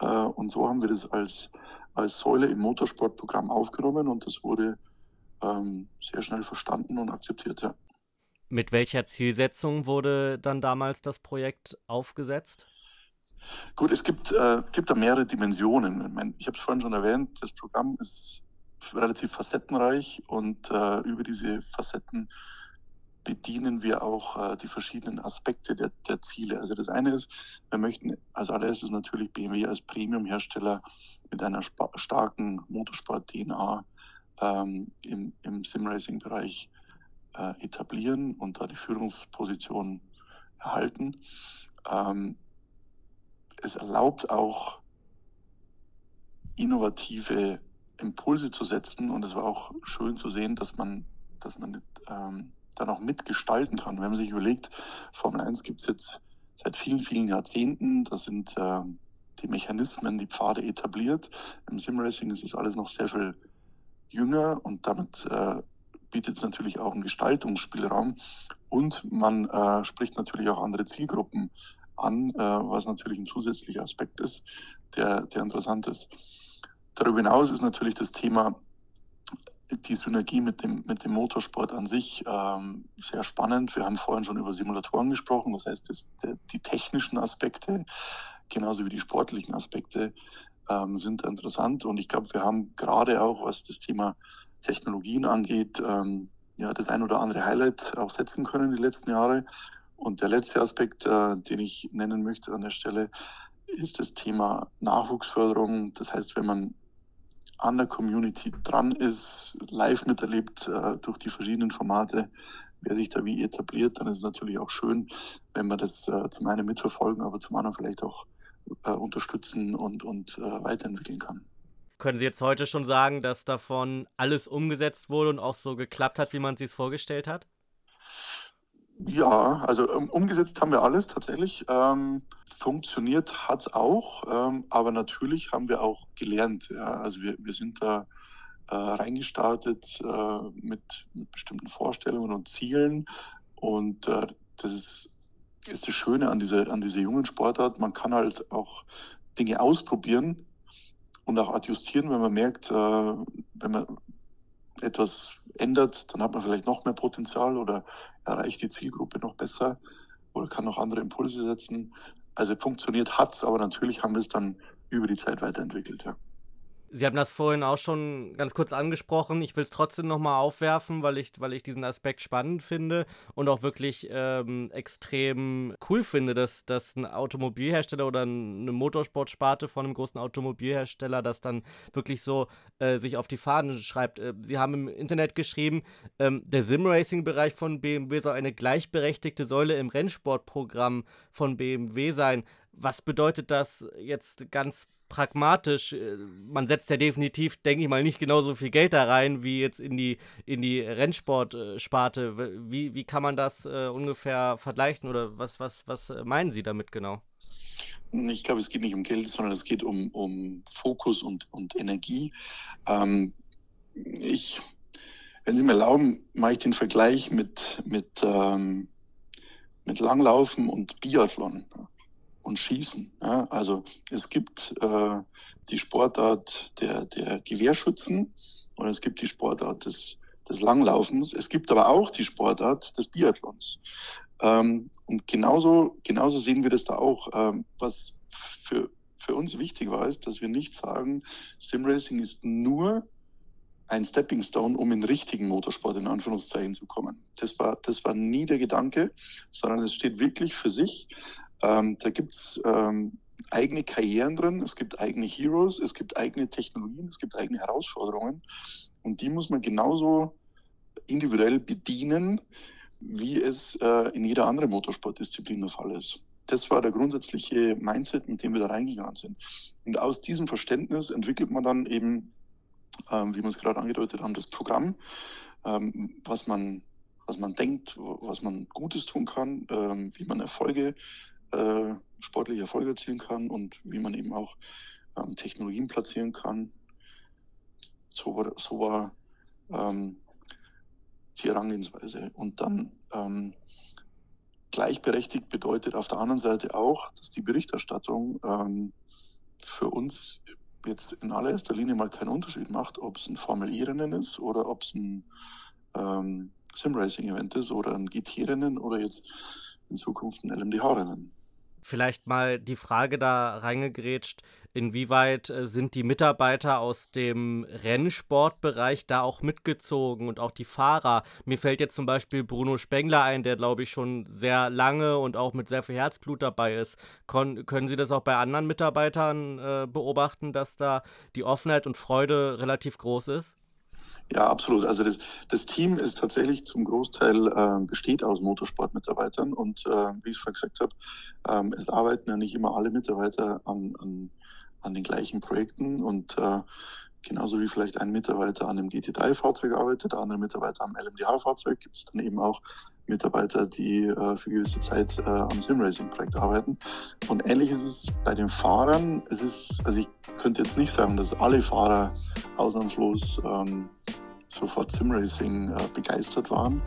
Äh, und so haben wir das als, als Säule im Motorsportprogramm aufgenommen und das wurde ähm, sehr schnell verstanden und akzeptiert. Ja. Mit welcher Zielsetzung wurde dann damals das Projekt aufgesetzt? Gut, es gibt, äh, gibt da mehrere Dimensionen. Ich, mein, ich habe es vorhin schon erwähnt, das Programm ist relativ facettenreich und äh, über diese Facetten bedienen wir auch äh, die verschiedenen Aspekte der, der, Ziele. Also das eine ist, wir möchten als allererstes natürlich BMW als Premium-Hersteller mit einer starken Motorsport-DNA ähm, im, im Simracing-Bereich äh, etablieren und da die Führungsposition erhalten. Ähm, es erlaubt auch innovative Impulse zu setzen und es war auch schön zu sehen, dass man, dass man ähm, dann auch mitgestalten kann. Wenn man sich überlegt, Formel 1 gibt es jetzt seit vielen, vielen Jahrzehnten, da sind äh, die Mechanismen, die Pfade etabliert. Im Simracing ist es alles noch sehr viel jünger und damit äh, bietet es natürlich auch einen Gestaltungsspielraum und man äh, spricht natürlich auch andere Zielgruppen an, äh, was natürlich ein zusätzlicher Aspekt ist, der, der interessant ist. Darüber hinaus ist natürlich das Thema die Synergie mit dem, mit dem Motorsport an sich ähm, sehr spannend. Wir haben vorhin schon über Simulatoren gesprochen, das heißt, das, der, die technischen Aspekte genauso wie die sportlichen Aspekte ähm, sind interessant. Und ich glaube, wir haben gerade auch, was das Thema Technologien angeht, ähm, ja, das ein oder andere Highlight auch setzen können die letzten Jahre. Und der letzte Aspekt, äh, den ich nennen möchte an der Stelle, ist das Thema Nachwuchsförderung. Das heißt, wenn man an der Community dran ist, live miterlebt äh, durch die verschiedenen Formate, wer sich da wie etabliert, dann ist es natürlich auch schön, wenn wir das äh, zum einen mitverfolgen, aber zum anderen vielleicht auch äh, unterstützen und, und äh, weiterentwickeln kann. Können Sie jetzt heute schon sagen, dass davon alles umgesetzt wurde und auch so geklappt hat, wie man sich es vorgestellt hat? Ja, also um, umgesetzt haben wir alles tatsächlich. Ähm, funktioniert hat es auch, ähm, aber natürlich haben wir auch gelernt. Ja? Also wir, wir sind da äh, reingestartet äh, mit, mit, bestimmten Vorstellungen und Zielen und äh, das ist ist das Schöne an dieser, an dieser jungen Sportart. Man kann halt auch Dinge ausprobieren und auch adjustieren, wenn man merkt, äh, wenn man etwas ändert, dann hat man vielleicht noch mehr Potenzial oder erreicht die Zielgruppe noch besser oder kann noch andere Impulse setzen. Also funktioniert hat es, aber natürlich haben wir es dann über die Zeit weiterentwickelt, ja. Sie haben das vorhin auch schon ganz kurz angesprochen. Ich will es trotzdem nochmal aufwerfen, weil ich, weil ich diesen Aspekt spannend finde und auch wirklich ähm, extrem cool finde, dass, dass ein Automobilhersteller oder eine Motorsportsparte von einem großen Automobilhersteller das dann wirklich so äh, sich auf die Fahnen schreibt. Äh, Sie haben im Internet geschrieben, ähm, der Simracing-Bereich von BMW soll eine gleichberechtigte Säule im Rennsportprogramm von BMW sein. Was bedeutet das jetzt ganz pragmatisch. Äh, man setzt ja definitiv, denke ich mal, nicht genauso viel Geld da rein wie jetzt in die, in die Rennsportsparte. Wie, wie kann man das äh, ungefähr vergleichen oder was, was, was meinen Sie damit genau? Ich glaube, es geht nicht um Geld, sondern es geht um, um Fokus und, und Energie. Ähm, ich, wenn Sie mir erlauben, mache ich den Vergleich mit, mit, ähm, mit Langlaufen und Biathlon und Schießen. Ja? Also es gibt äh, die Sportart der, der Gewehrschützen und es gibt die Sportart des, des Langlaufens. Es gibt aber auch die Sportart des Biathlons. Ähm, und genauso, genauso sehen wir das da auch. Ähm, was für, für uns wichtig war, ist, dass wir nicht sagen, Simracing ist nur ein Stepping Stone, um in richtigen Motorsport in Anführungszeichen zu kommen. Das war, das war nie der Gedanke, sondern es steht wirklich für sich ähm, da gibt es ähm, eigene Karrieren drin, es gibt eigene Heroes, es gibt eigene Technologien, es gibt eigene Herausforderungen. Und die muss man genauso individuell bedienen, wie es äh, in jeder anderen Motorsportdisziplin der Fall ist. Das war der grundsätzliche Mindset, mit dem wir da reingegangen sind. Und aus diesem Verständnis entwickelt man dann eben, ähm, wie wir es gerade angedeutet haben, das Programm, ähm, was man was man denkt, was man Gutes tun kann, ähm, wie man Erfolge äh, sportliche Erfolge erzielen kann und wie man eben auch ähm, Technologien platzieren kann. So war, so war ähm, die Herangehensweise. Und dann ähm, gleichberechtigt bedeutet auf der anderen Seite auch, dass die Berichterstattung ähm, für uns jetzt in allererster Linie mal keinen Unterschied macht, ob es ein Formel-E-Rennen ist oder ob es ein ähm, Sim-Racing-Event ist oder ein GT-Rennen oder jetzt in Zukunft ein LMDH-Rennen vielleicht mal die Frage da reingegrätscht, inwieweit äh, sind die Mitarbeiter aus dem Rennsportbereich da auch mitgezogen und auch die Fahrer? Mir fällt jetzt zum Beispiel Bruno Spengler ein, der glaube ich schon sehr lange und auch mit sehr viel Herzblut dabei ist. Kon können Sie das auch bei anderen Mitarbeitern äh, beobachten, dass da die Offenheit und Freude relativ groß ist? Ja, absolut. Also das, das Team ist tatsächlich zum Großteil äh, besteht aus Motorsportmitarbeitern und äh, wie ich vorhin gesagt habe, ähm, es arbeiten ja nicht immer alle Mitarbeiter an, an, an den gleichen Projekten und äh, genauso wie vielleicht ein Mitarbeiter an einem GT3-Fahrzeug arbeitet, der andere Mitarbeiter am LMDH-Fahrzeug, gibt es dann eben auch Mitarbeiter, die äh, für gewisse Zeit äh, am Simracing-Projekt arbeiten. Und ähnlich ist es bei den Fahrern. Es ist, also ich könnte jetzt nicht sagen, dass alle Fahrer ausnahmslos ähm, sofort Simracing äh, begeistert waren.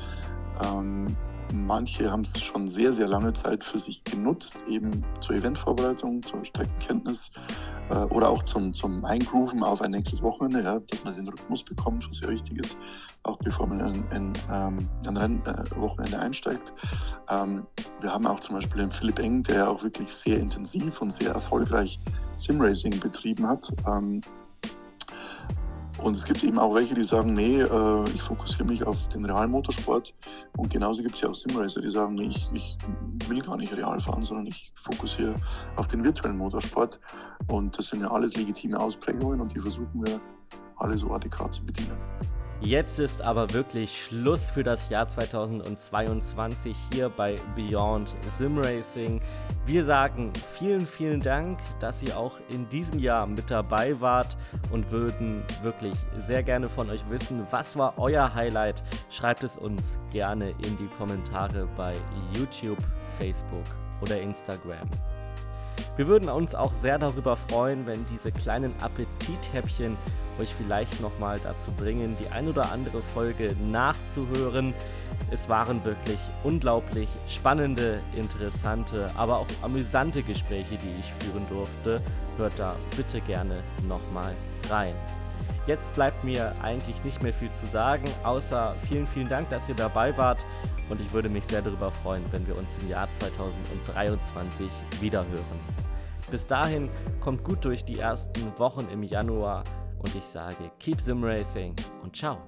Ähm, manche haben es schon sehr, sehr lange Zeit für sich genutzt, eben zur Eventvorbereitung, zur Streckenkenntnis oder auch zum, zum Eingrooven auf ein nächstes Wochenende, ja, dass man den Rhythmus bekommt, was sehr wichtig ist, auch bevor man in, in ähm, ein Rennwochenende äh, einsteigt. Ähm, wir haben auch zum Beispiel den Philipp Eng, der auch wirklich sehr intensiv und sehr erfolgreich Simracing betrieben hat. Ähm, und es gibt eben auch welche, die sagen, nee, äh, ich fokussiere mich auf den realen Motorsport. Und genauso gibt es ja auch Simracer, die sagen, nee, ich, ich, will gar nicht real fahren, sondern ich fokussiere auf den virtuellen Motorsport. Und das sind ja alles legitime Ausprägungen und die versuchen wir alle so adäquat zu bedienen. Jetzt ist aber wirklich Schluss für das Jahr 2022 hier bei Beyond Sim Racing. Wir sagen vielen, vielen Dank, dass ihr auch in diesem Jahr mit dabei wart und würden wirklich sehr gerne von euch wissen, was war euer Highlight? Schreibt es uns gerne in die Kommentare bei YouTube, Facebook oder Instagram. Wir würden uns auch sehr darüber freuen, wenn diese kleinen Appetithäppchen euch vielleicht nochmal dazu bringen, die ein oder andere Folge nachzuhören. Es waren wirklich unglaublich spannende, interessante, aber auch amüsante Gespräche, die ich führen durfte. Hört da bitte gerne nochmal rein. Jetzt bleibt mir eigentlich nicht mehr viel zu sagen, außer vielen, vielen Dank, dass ihr dabei wart und ich würde mich sehr darüber freuen, wenn wir uns im Jahr 2023 wiederhören. Bis dahin kommt gut durch die ersten Wochen im Januar und ich sage Keep Sim Racing und ciao.